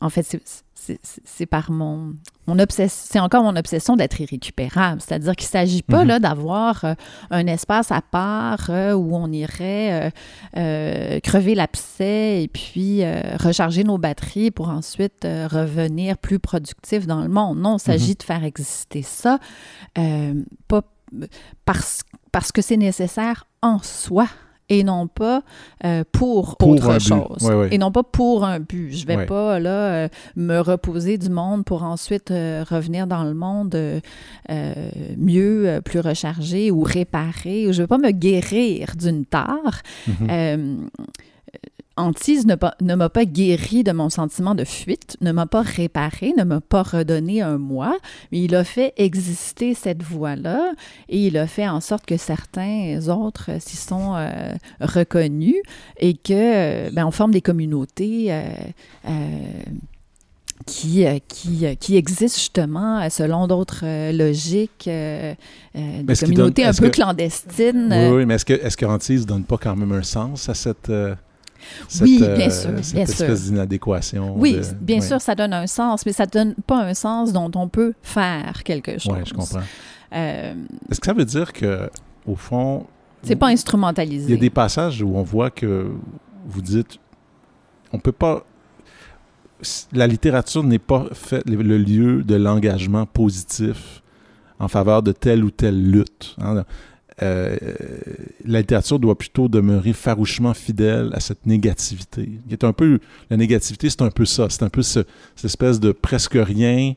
B: en fait, c'est- par mon, mon obsession, c'est encore mon obsession d'être irrécupérable. C'est-à-dire qu'il ne s'agit pas
A: Mhm.
B: là d'avoir euh, un espace à part euh, où on irait euh, crever l'abcès et puis recharger nos batteries pour ensuite revenir plus productif dans le monde. Non, il s'agit de faire exister ça, pas parce, parce que c'est nécessaire en soi et non pas euh, pour,
A: Pour
B: autre chose. Et non pas pour un but. Je vais pas là euh, me reposer du monde pour ensuite euh, revenir dans le monde mieux, plus rechargé ou réparé. Je vais pas me guérir d'une tare.
A: Mhm.
B: Euh, Antise ne, ne m'a pas guéri de mon sentiment de fuite, ne m'a pas réparé, ne m'a pas redonné un moi, mais il a fait exister cette voie-là et il a fait en sorte que certains autres s'y sont euh, reconnus et que euh, ben, on forme des communautés euh, euh, qui, qui, qui existent justement selon d'autres euh, logiques, euh, euh, des communautés
A: donne-
B: un peu
A: que-
B: clandestines.
A: Oui, oui, mais est-ce que, est-ce que Antise donne pas quand même un sens à cette, cette,
B: Oui,
A: euh,
B: bien sûr,
A: cette
B: bien
A: espèce
B: sûr.
A: d'inadéquation?
B: Oui,
A: de-
B: bien
A: ouais.
B: sûr, ça donne un sens, mais ça ne donne pas un sens dont on peut faire quelque chose.
A: Oui, je comprends.
B: Euh,
A: Est-ce que ça veut dire que, au fond,
B: c'est pas instrumentalisé.
A: il y a des passages où on voit que vous dites, on peut pas. La littérature n'est pas fait le le lieu de l'engagement positif en faveur de telle ou telle lutte. hein. Euh, la littérature doit plutôt demeurer farouchement fidèle à cette négativité. est un peu, la négativité, c'est un peu ça. C'est un peu ce- cette espèce de presque rien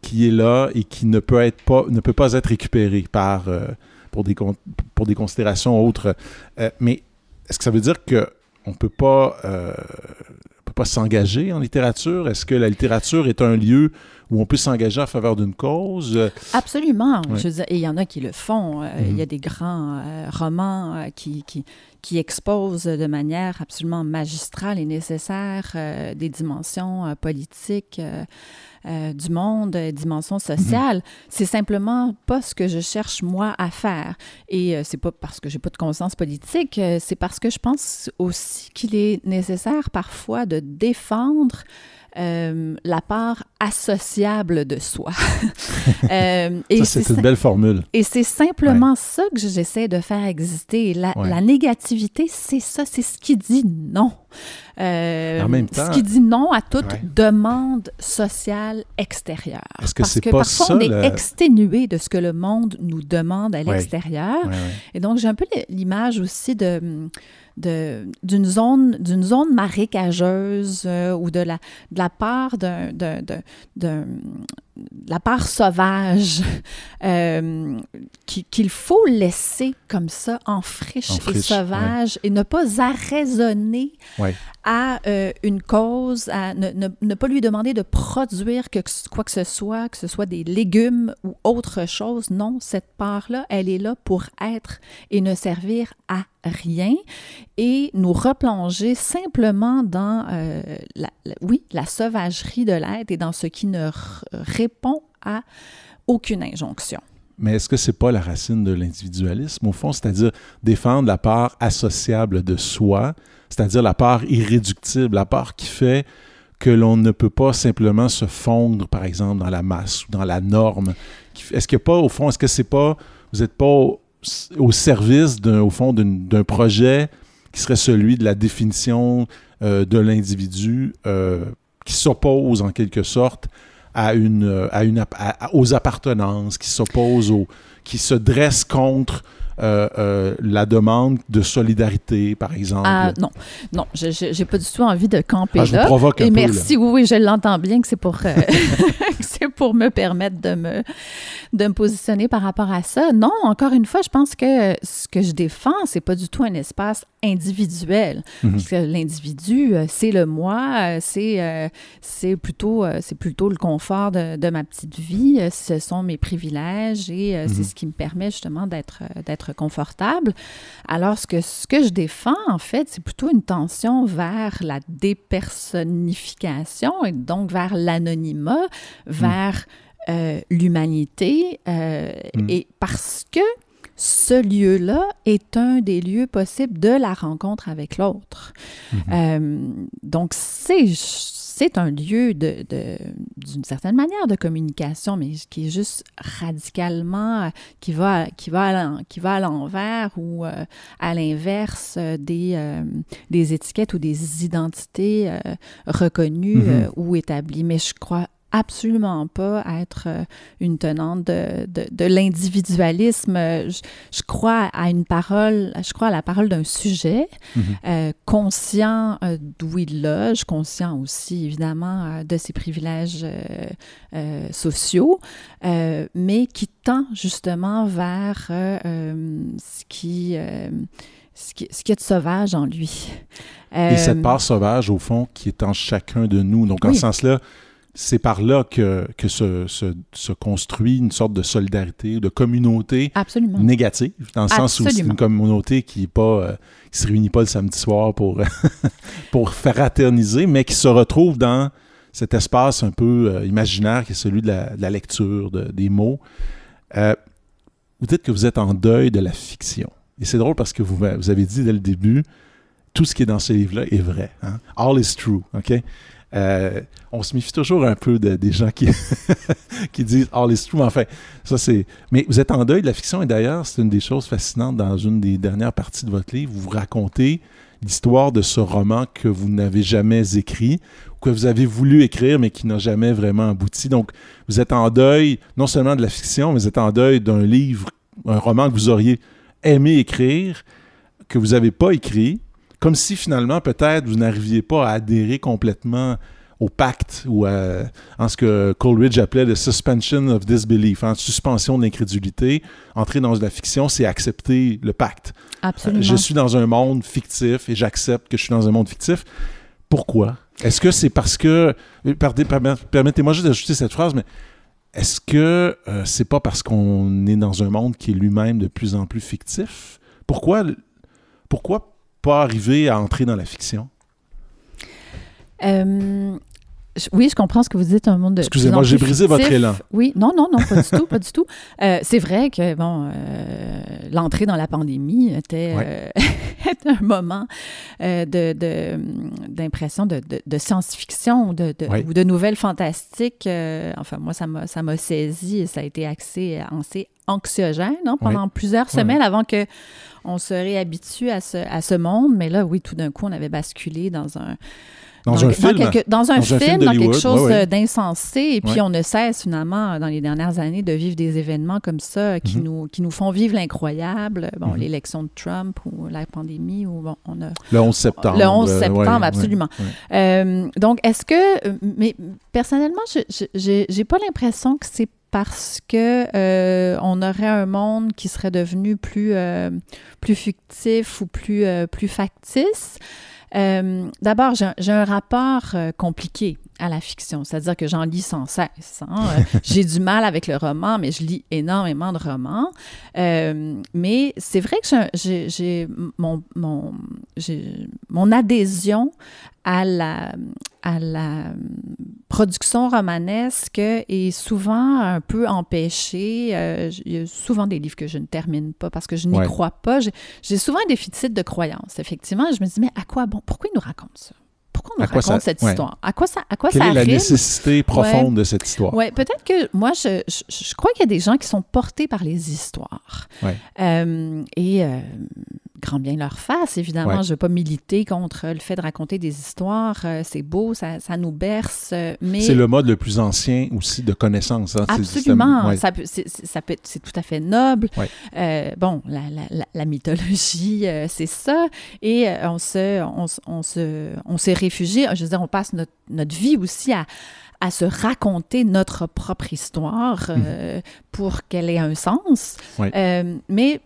A: qui est là et qui ne peut, pas, être récupéré par, euh, pour, des, considérations autres. Euh, mais est-ce que ça veut dire qu'on ne peut pas s'engager en littérature? Est-ce que la littérature est un lieu où on peut s'engager en faveur d'une cause? Euh,
B: Absolument.
A: Ouais.
B: Je veux dire, et il y en a qui le font. Euh,
A: Mhm.
B: Il y a des grands euh, romans qui, qui, qui exposent de manière absolument magistrale et nécessaire des dimensions politiques euh, du monde, euh, dimensions sociales. C'est simplement pas ce que je cherche moi à faire. Et euh, c'est pas parce que j'ai pas de conscience politique, c'est parce que je pense aussi qu'il est nécessaire parfois de défendre euh, la part associable de soi. Euh, et
A: ça, c'est une belle formule.
B: et c'est simplement ça que j'essaie de faire exister. La,
A: Ouais.
B: la négativité, c'est ça, c'est ce qui dit non. Euh,
A: En même temps-
B: ce qui dit non à toute
A: Ouais.
B: demande sociale extérieure.
A: Est-ce que
B: Parce que
A: pas
B: parfois,
A: ça,
B: on est
A: le-
B: exténué de ce que le monde nous demande à l'extérieur.
A: Ouais, ouais.
B: Et donc, j'ai un peu l'image aussi de d'une zone d'une zone marécageuse euh, ou de la de la part d'un- la part sauvage qu'il faut laisser comme ça en friche, et sauvage et ne pas arraisonner à une cause, à ne, ne, pas lui demander de produire que, quoi que ce soit, que ce soit des légumes ou autre chose. Non, cette part-là, elle est là pour être et ne servir à rien et nous replonger simplement dans, euh, la, oui, la sauvagerie de l'être et dans ce qui ne répond à aucune injonction.
A: Mais est-ce que c'est pas la racine de l'individualisme au fond, c'est-à-dire défendre la part associable de soi, c'est-à-dire la part irréductible, la part qui fait que l'on ne peut pas simplement se fondre, par exemple, dans la masse ou dans la norme. Est-ce a pas, au fond, est-ce que c'est pas, vous n'êtes pas au service, au fond, d'un projet qui serait celui de la définition euh, de l'individu euh, qui s'oppose en quelque sorte à une, euh, à une, aux appartenances, qui s'oppose aux, qui se dresse contre euh, euh, la demande de solidarité, par exemple?
B: Ah, non, non, je n'ai pas du tout envie de camper ah, je là. Vous provoque un Et merci, oui, oui, je l'entends bien que c'est pour, euh, pour me permettre de me, de me positionner par rapport à ça. Non, encore une fois, je pense que ce que je défends, c'est pas du tout un espace individuel. Mhm. Parce que l'individu, c'est le moi, c'est c'est plutôt, c'est plutôt le confort de, de, ma petite vie, ce sont mes privilèges et c'est mhm. ce qui me permet justement d'être confortable. Alors, ce que, ce que je défends, en fait, c'est plutôt une tension vers la dépersonnification et donc vers l'anonymat, vers euh, l'humanité. Euh, mm. Et parce que ce lieu-là est un des lieux possibles de la rencontre avec l'autre. Mm-hmm. Euh, donc, c'est c'est un lieu de, d'une certaine manière de communication, mais qui est juste radicalement, qui va, qui va, à, qui va à l'envers ou euh, à l'inverse euh, des, euh, des étiquettes ou des identités reconnues mm-hmm. ou établies. Mais je crois absolument pas être euh, une tenante de, de, l'individualisme. Je, crois à une parole, je crois à la parole d'un sujet mm-hmm. euh, conscient euh, d'où il loge, conscient aussi évidemment de ses privilèges sociaux, mais qui tend justement vers ce qui ce qui, ce qui, est de sauvage en lui.
A: Et cette part sauvage, au fond, qui est en chacun de nous. Donc, en ce sens-là, c'est par là que, que se, se, construit une sorte de solidarité, de communauté négative, dans le sens où c'est une communauté qui ne euh, se réunit pas le samedi soir pour, pour fraterniser, mais qui se retrouve dans cet espace un peu euh, imaginaire qui est celui de la, lecture, des mots. Euh, vous dites que vous êtes en deuil de la fiction. Et c'est drôle parce que vous, vous avez dit dès le début, tout ce qui est dans ce livre-là est vrai. Hein? All is true, OK? Euh, on se méfie toujours un peu des gens qui, qui disent All is true. Enfin, ça c'est. Mais vous êtes en deuil de la fiction et d'ailleurs, c'est une des choses fascinantes dans une des dernières parties de votre livre. Vous racontez l'histoire de ce roman que vous n'avez jamais écrit ou que vous avez voulu écrire mais qui n'a jamais vraiment abouti. Donc, vous êtes en deuil non seulement de la fiction, mais vous êtes en deuil d'un livre, un roman que vous auriez aimé écrire, que vous n'avez pas écrit comme si finalement, peut-être, vous n'arriviez pas à adhérer complètement au pacte ou à, en ce que Coleridge appelait le suspension of disbelief, en hein, suspension d'incrédulité. Entrer dans la fiction, c'est accepter le pacte.
B: Absolument.
A: je suis dans un monde fictif et j'accepte que je suis dans un monde fictif. Pourquoi? Est-ce que c'est parce que. Permettez-moi juste d'ajouter cette phrase, mais est-ce que euh, c'est pas parce qu'on est dans un monde qui est lui-même de plus en plus fictif? Pourquoi, pourquoi pas arriver à entrer dans la fiction?
B: Euh, oui, je comprends ce que vous dites, un monde de.
A: Excusez-moi, j'ai brisé votre élan.
B: Oui, non, non, non, pas du tout, pas du tout. Euh, c'est vrai que, bon, euh, l'entrée dans la pandémie était, un moment d'impression de, de, de, science-fiction de, ou de nouvelles fantastiques. enfin, moi, ça m'a saisi et ça a été axé, anxiogène hein, pendant plusieurs semaines avant que on se réhabitue à ce, à ce monde. Mais là, oui, tout d'un coup, on avait basculé dans un
A: dans, un film.
B: dans un film, dans quelque chose d'insensé. Et puis, on ne cesse finalement, dans les dernières années, de vivre des événements comme ça qui, mhm. nous, qui nous font vivre l'incroyable. Bon, mhm. l'élection de Trump ou la pandémie. Ou, bon, on a,
A: le 11 septembre.
B: Le 11 septembre, absolument. Euh, donc, est-ce que. Mais personnellement, je n'ai pas l'impression que c'est parce que euh, on aurait un monde qui serait devenu plus, euh, plus fictif ou plus, plus factice. Euh, d'abord, j'ai un rapport euh, compliqué à la fiction, c'est-à-dire que j'en lis sans cesse. Hein. Euh, j'ai du mal avec le roman, mais je lis énormément de romans. mais c'est vrai que j'ai mon, mon, mon adhésion à la, à la production romanesque est souvent un peu empêchée. Euh, il y a souvent des livres que je ne termine pas parce que je n'y crois pas. J'ai souvent un déficit de croyance, effectivement. Je me dis, mais à quoi bon? Pourquoi il nous raconte ça? Pourquoi on nous raconte cette histoire? À quoi ça, à quoi
A: Quelle
B: ça
A: est la nécessité profonde de cette histoire?
B: Oui, peut-être que moi, je, je, crois qu'il y a des gens qui sont portés par les histoires. Euh, et euh, grand bien leur face, évidemment. Je ne veux pas militer contre le fait de raconter des histoires. Euh, c'est beau, ça, nous berce, euh, mais...
A: C'est le mode le plus ancien aussi de connaissance. Hein,
B: Absolument. C'est tout à fait noble. Euh, bon, la, mythologie, c'est ça. Et on se, on, se, on s'est réfugié. Je veux dire, on passe notre, notre vie aussi à à se raconter notre propre histoire mhm. pour qu'elle ait un sens. mais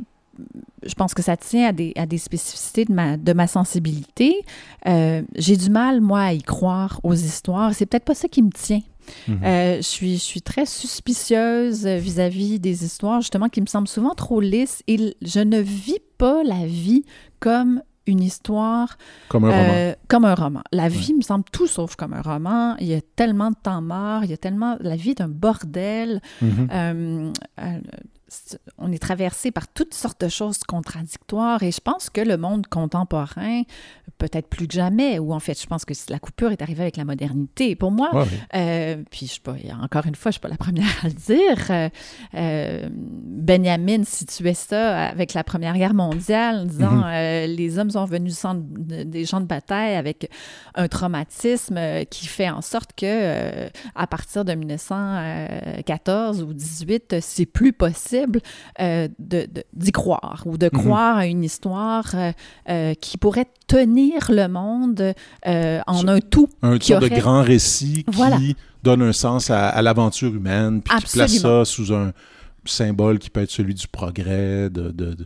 B: je pense que ça tient à des, à des spécificités de ma, de ma sensibilité. Euh, j'ai du mal, moi, à y croire aux histoires. C'est peut-être pas ça qui me tient. Mhm. Euh, je, suis, je suis très suspicieuse vis-à-vis des histoires, justement, qui me semblent souvent trop lisses. Et je ne vis pas la vie comme une histoire.
A: Comme un roman.
B: Euh, comme un roman. La vie me semble tout sauf comme un roman. Il y a tellement de temps mort, il y a tellement. La vie est un bordel. Mhm on est traversé par toutes sortes de choses contradictoires et je pense que le monde contemporain, peut-être plus que jamais, ou en fait, je pense que la coupure est arrivée avec la modernité. Pour moi, euh, puis je pas, encore une fois, je ne suis pas la première à le dire, euh, euh, Benjamin situait ça avec la Première Guerre mondiale, en disant mhm. les hommes sont venus des champs de bataille avec un traumatisme qui fait en sorte que à partir de 1914 ou 18, c'est plus possible euh, d'y croire ou de mhm. croire à une histoire euh, euh, qui pourrait tenir le monde en un tout.
A: Un tour de grand récit qui donne un sens à, l'aventure humaine, puis qui place ça sous un symbole qui peut être celui du progrès, de,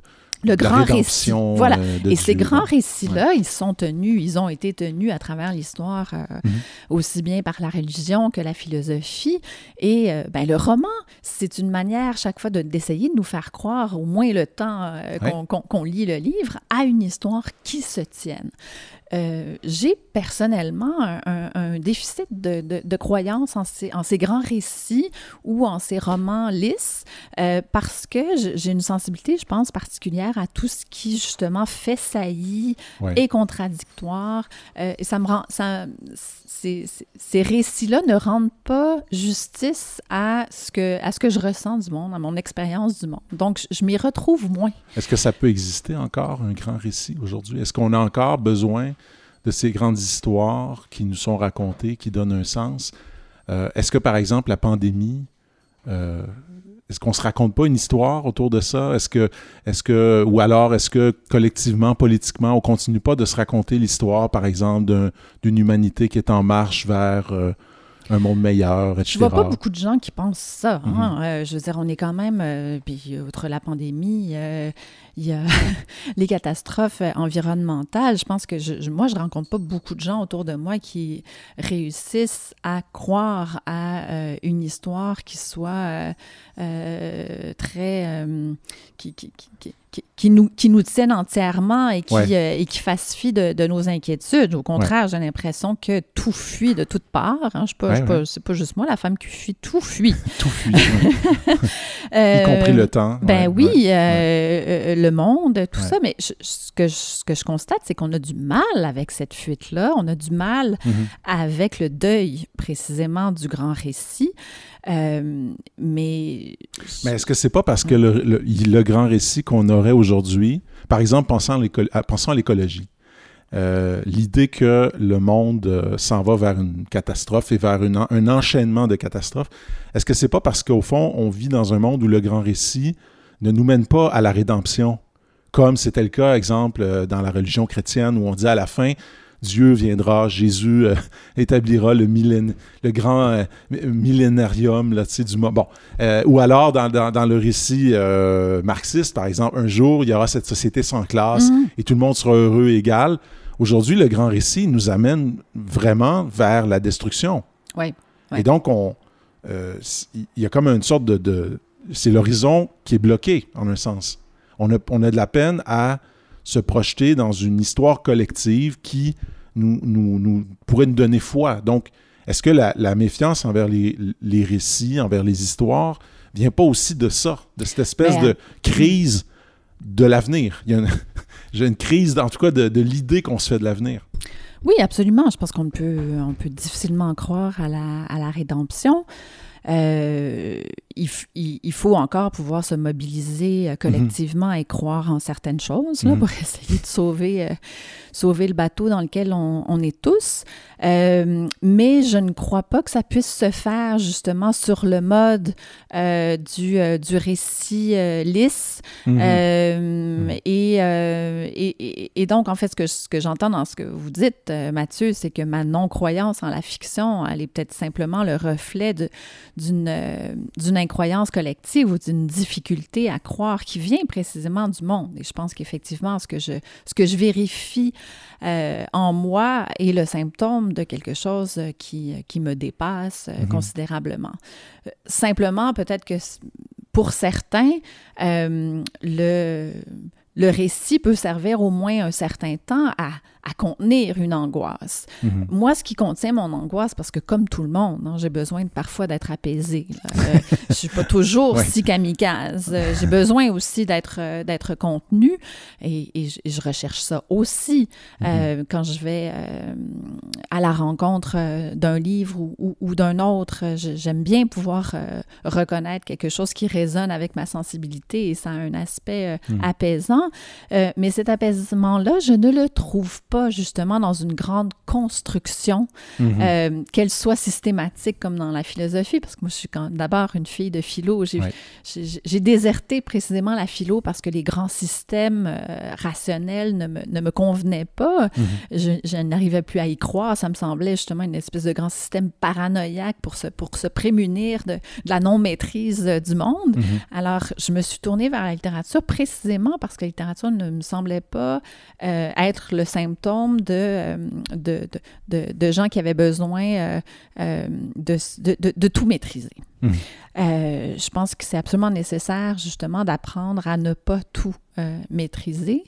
B: le grand récit. Voilà. Et ces grands récits-là, ils sont tenus, ils ont été tenus à travers l'histoire, euh, mhm. aussi bien par la religion que la philosophie. Et euh, ben, le roman, c'est une manière chaque fois d'essayer de, nous faire croire, au moins le temps euh, qu'on lit le livre, à une histoire qui se tienne. Euh, j'ai personnellement un, déficit de, croyance en ces, en ces, grands récits ou en ces romans lisses euh, parce que j'ai une sensibilité, je pense, particulière à tout ce qui justement fait saillie et contradictoire. Euh, et ça me rend. Ça, ces, ces récits-là ne rendent pas justice à ce, que, à ce que je ressens du monde, à mon expérience du monde. Donc, je, je m'y retrouve moins.
A: Est-ce que ça peut exister encore, un grand récit aujourd'hui? Est-ce qu'on a encore besoin de ces grandes histoires qui nous sont racontées, qui donnent un sens. Euh, est-ce que, par exemple, la pandémie, euh, est-ce qu'on se raconte pas une histoire autour de ça? Est-ce que, est-ce que, ou alors, est-ce que collectivement, politiquement, on continue pas de se raconter l'histoire, par exemple, d'une humanité qui est en marche vers euh, un monde meilleur, etc.
B: Je vois pas beaucoup de gens qui pensent ça. Hein. Mm-hmm. je veux dire, on est quand même, puis outre la pandémie, il y a les catastrophes environnementales. Je pense que je, moi, je rencontre pas beaucoup de gens autour de moi qui réussissent à croire à euh, une histoire qui soit euh, euh, très... qui, qui, qui, qui, nous, qui nous tiennent entièrement et qui, euh, et qui fassent fi de, de, nos inquiétudes. Au contraire, j'ai l'impression que tout fuit de toutes parts. Hein. Je pas, pas, c'est pas juste moi, la femme qui fuit, tout fuit.
A: tout fuit. y compris le temps.
B: Ben oui, le monde, tout ça. Mais ce, que je, ce que je constate, c'est qu'on a du mal avec cette fuite-là. On a du mal mm-hmm. avec le deuil, précisément, du grand récit. Euh, mais.
A: Mais est-ce que c'est pas parce que le, le, grand récit qu'on aurait aujourd'hui, par exemple, pensant à l'écologie, euh, l'idée que le monde euh, s'en va vers une catastrophe et vers une, un enchaînement de catastrophes, est-ce que c'est pas parce qu'au fond, on vit dans un monde où le grand récit ne nous mène pas à la rédemption, comme c'était le cas, exemple, dans la religion chrétienne, où on dit à la fin, Dieu viendra, Jésus euh, établira le, le grand euh, millénarium là, du bon. Euh, ou alors dans, le récit marxiste, par exemple, un jour il y aura cette société sans classe mhm. et tout le monde sera heureux et égal. Aujourd'hui, le grand récit nous amène vraiment vers la destruction.
B: Oui.
A: Et donc on, il y a comme une sorte de, c'est l'horizon qui est bloqué en un sens. On a, on a de la peine à se projeter dans une histoire collective qui nous, nous, pourrait nous donner foi. Donc, est-ce que la, méfiance envers les, les, récits, envers les histoires, vient pas aussi de ça, de cette espèce de crise de l'avenir? Il y a une, j'ai une crise, en tout cas, de, de l'idée qu'on se fait de l'avenir.
B: Oui, absolument. Je pense qu'on peut, on peut difficilement croire à la, à la rédemption. Euh, il, faut encore pouvoir se mobiliser euh, collectivement et croire en certaines choses là, mhm. pour essayer de sauver, euh, sauver le bateau dans lequel on, est tous. mais je ne crois pas que ça puisse se faire justement sur le mode du, du récit lisse. Mhm. Mhm. Et, et, et, donc, en fait, ce que, ce que j'entends dans ce que vous dites, Mathieu, c'est que ma non-croyance en la fiction, elle est peut-être simplement le reflet de d'une d'une incroyance collective ou d'une difficulté à croire qui vient précisément du monde. Et je pense qu'effectivement, ce que je ce que je vérifie euh, en moi est le symptôme de quelque chose qui, qui me dépasse euh, mm-hmm. considérablement. Euh, simplement, peut-être que pour certains, le le récit peut servir au moins un certain temps à, à contenir une angoisse. Mhm. Moi, ce qui contient mon angoisse, parce que comme tout le monde, hein, j'ai besoin de, parfois d'être apaisé. Je Euh, je suis pas toujours si kamikaze. Euh, j'ai besoin aussi d'être euh, d'être contenu et, et, je, recherche ça aussi mhm. euh, quand je vais à la rencontre d'un livre ou, ou, d'un autre. J'aime bien pouvoir reconnaître quelque chose qui résonne avec ma sensibilité et ça a un aspect mhm. apaisant. mais cet apaisement-là, je ne le trouve pas justement dans une grande construction, mhm. euh, qu'elle soit systématique comme dans la philosophie, parce que moi, je suis d'abord une fille de philo. J'ai déserté précisément la philo parce que les grands systèmes euh, rationnels ne me, ne me, convenaient pas. Mhm. Je, n'arrivais plus à y croire. Ça me semblait justement une espèce de grand système paranoïaque pour se, pour se prémunir de, la non-maîtrise euh, du monde. Mhm. Alors, je me suis tournée vers la littérature précisément parce que la littérature ne me semblait pas être le symptôme euh, de, de, de, gens qui avaient besoin euh, euh, de, tout maîtriser. Mmh. je pense que c'est absolument nécessaire justement d'apprendre à ne pas tout maîtriser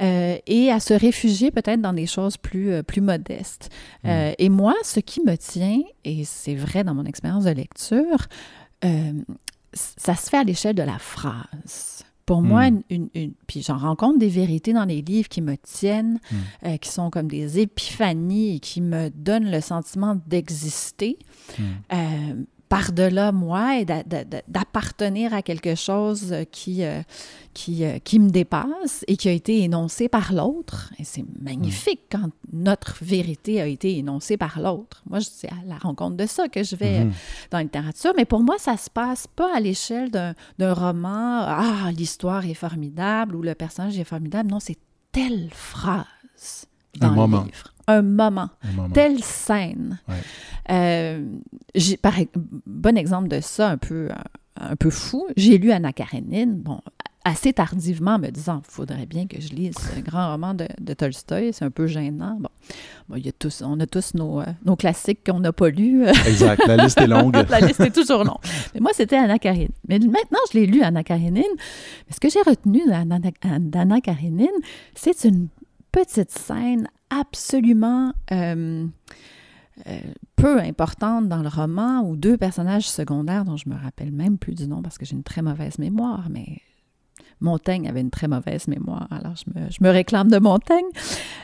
B: et à se réfugier peut-être dans des choses plus, plus modestes. Mmh. et moi, ce qui me tient, et c'est vrai dans mon expérience de lecture, ça se fait à l'échelle de la phrase. Pour moi, hmm. une, puis j'en rencontre des vérités dans les livres qui me tiennent, hmm. euh, qui sont comme des épiphanies et qui me donnent le sentiment d'exister. Hmm. Euh, par-delà moi et d'appartenir à quelque chose qui, euh, qui, euh, qui me dépasse et qui a été énoncé par l'autre. Et c'est magnifique quand notre vérité a été énoncée par l'autre. Moi, c'est à la rencontre de ça que je vais mhm. dans la littérature. Mais pour moi, ça se passe pas à l'échelle d'un roman. Ah, l'histoire est formidable ou le personnage est formidable. Non, c'est telle phrase dans le moment. livre un moment, telle scène. Euh, par, bon exemple de ça, un peu, un, peu fou, j'ai lu Anna Karenine. Bon, assez tardivement, me disant, il faudrait bien que je lise ce grand roman de, de Tolstoï, c'est un peu gênant. Bon, bon il y a tous, on a tous nos, euh, nos classiques qu'on n'a pas lus.
A: Exact, la liste est longue.
B: la liste est toujours longue. Mais moi, c'était Anna Karenine. Mais maintenant, je l'ai lu, Anna Karenine. Mais ce que j'ai retenu d'Anna Karenine, c'est une petite scène absolument... Euh, euh, peu importante dans le roman, ou deux personnages secondaires dont je me rappelle même plus du nom parce que j'ai une très mauvaise mémoire, mais Montaigne avait une très mauvaise mémoire, alors je me, je me réclame de Montaigne.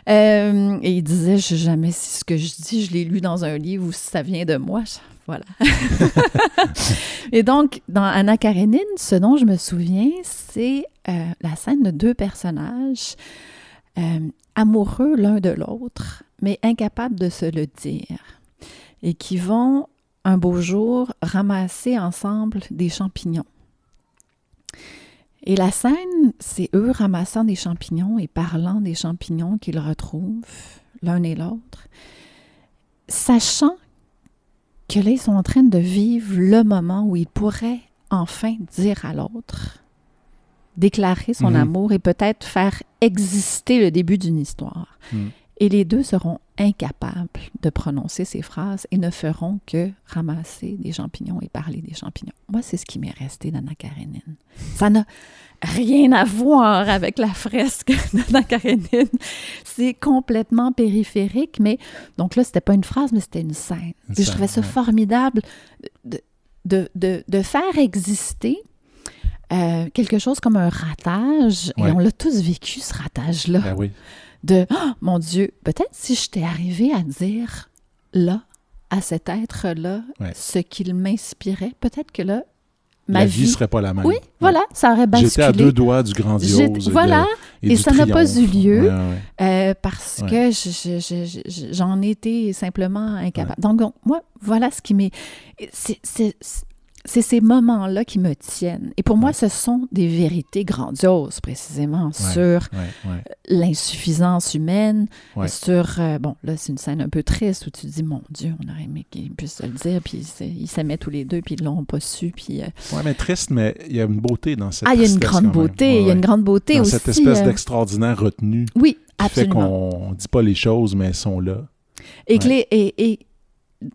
B: Euh, et il disait, je sais jamais si ce que je dis, je l'ai lu dans un livre ou si ça vient de moi. Voilà. et donc, dans Anna Karenine, ce dont je me souviens, c'est la scène de deux personnages amoureux l'un de l'autre, mais incapables de se le dire, et qui vont un beau jour ramasser ensemble des champignons. Et la scène, c'est eux ramassant des champignons et parlant des champignons qu'ils retrouvent l'un et l'autre, sachant que là, ils sont en train de vivre le moment où ils pourraient enfin dire à l'autre, déclarer son
A: Mhm.
B: amour et peut-être faire exister le début d'une histoire.
A: Mm.
B: Et les deux seront incapables de prononcer ces phrases et ne feront que ramasser des champignons et parler des champignons. Moi, c'est ce qui m'est resté d'Anna Karenine. Ça n'a rien à voir avec la fresque d'Anna Karenine. C'est complètement périphérique, mais donc là, c'était pas une phrase, mais c'était une scène.
A: Une
B: Et je trouvais ça
A: ouais.
B: formidable de, de, de, de faire exister euh, quelque chose comme un ratage,
A: Ouais.
B: et on l'a tous vécu, ce ratage-là
A: Ben oui.
B: de oh, mon Dieu, peut-être si j'étais arrivée à dire là, à cet être-là,
A: Ouais.
B: ce qu'il m'inspirait, peut-être que là, ma
A: la
B: vie.
A: vie serait pas la même.
B: Oui, voilà, ça aurait basculé.
A: J'étais à deux doigts du grandiose.
B: Voilà,
A: et,
B: ça n'a pas eu lieu.
A: Ouais, ouais.
B: euh, parce que je- je- je- je- j'en étais simplement incapable. Donc, donc, moi, voilà ce qui m'est. c'est- C'est ces moments-là qui me tiennent. Et pour moi, ce sont des vérités grandioses, précisément,
A: Ouais.
B: sur
A: Ouais,
B: l'insuffisance humaine, sur... euh, bon, là, c'est une scène un peu triste où tu te dis, mon Dieu, on aurait aimé qu'ils puissent se le dire, puis ils s'aimaient tous les deux, puis ils l'ont pas su, puis... euh,
A: Ouais, mais triste, mais il y a une beauté dans cette
B: Ah, il y a une grande beauté, il y a une grande beauté
A: Dans
B: aussi.
A: cette espèce
B: euh,
A: d'extraordinaire retenue
B: Oui,
A: qui fait
B: absolument.
A: qu'on dit pas les choses, mais elles sont là.
B: Et, que
A: Ouais.
B: les- et, et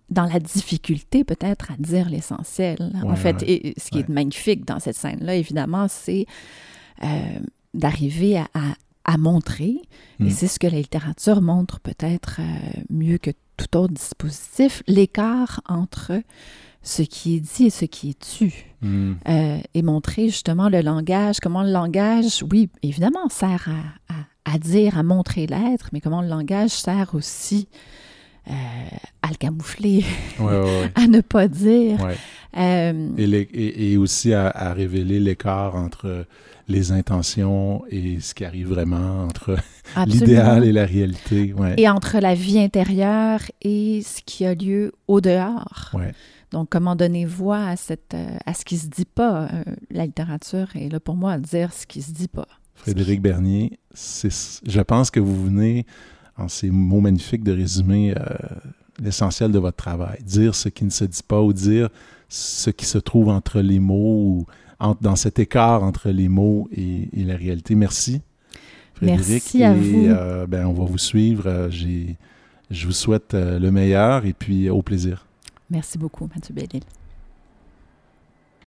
B: dans la difficulté peut-être à dire l'essentiel. en fait,
A: ouais.
B: et ce qui est magnifique dans cette scène-là, évidemment, c'est euh, d'arriver à, à- à montrer,
A: Mm.
B: et c'est ce que la littérature montre peut-être euh, mieux que tout autre dispositif, l'écart entre ce qui est dit et ce qui est tu.
A: Mm.
B: Euh, et montrer justement le langage, comment le langage, oui, évidemment, sert à, dire, à montrer l'être, mais comment le langage sert aussi à le camoufler,
A: Ouais, ouais, ouais.
B: à ne pas dire. Euh,
A: Et, les- et- et aussi à, à révéler l'écart entre les intentions et ce qui arrive vraiment, entre l'idéal et la réalité. Ouais.
B: Et entre la vie intérieure et ce qui a lieu au dehors.
A: Ouais.
B: Donc, comment donner voix à, cette, euh, à ce qui se dit pas? Euh, la littérature est là pour moi à dire ce qui se dit pas.
A: Frédéric Bernier, je pense que vous venez, en ces mots magnifiques, de résumer euh, l'essentiel de votre travail. Dire ce qui ne se dit pas ou dire ce qui se trouve entre les mots ou dans cet écart entre les mots et, et la réalité. Merci, Frédéric.
B: Merci à
A: et,
B: vous.
A: euh, ben, on va vous suivre. Euh, je vous souhaite le meilleur et puis au plaisir.
B: Merci beaucoup, Mathieu Bellil.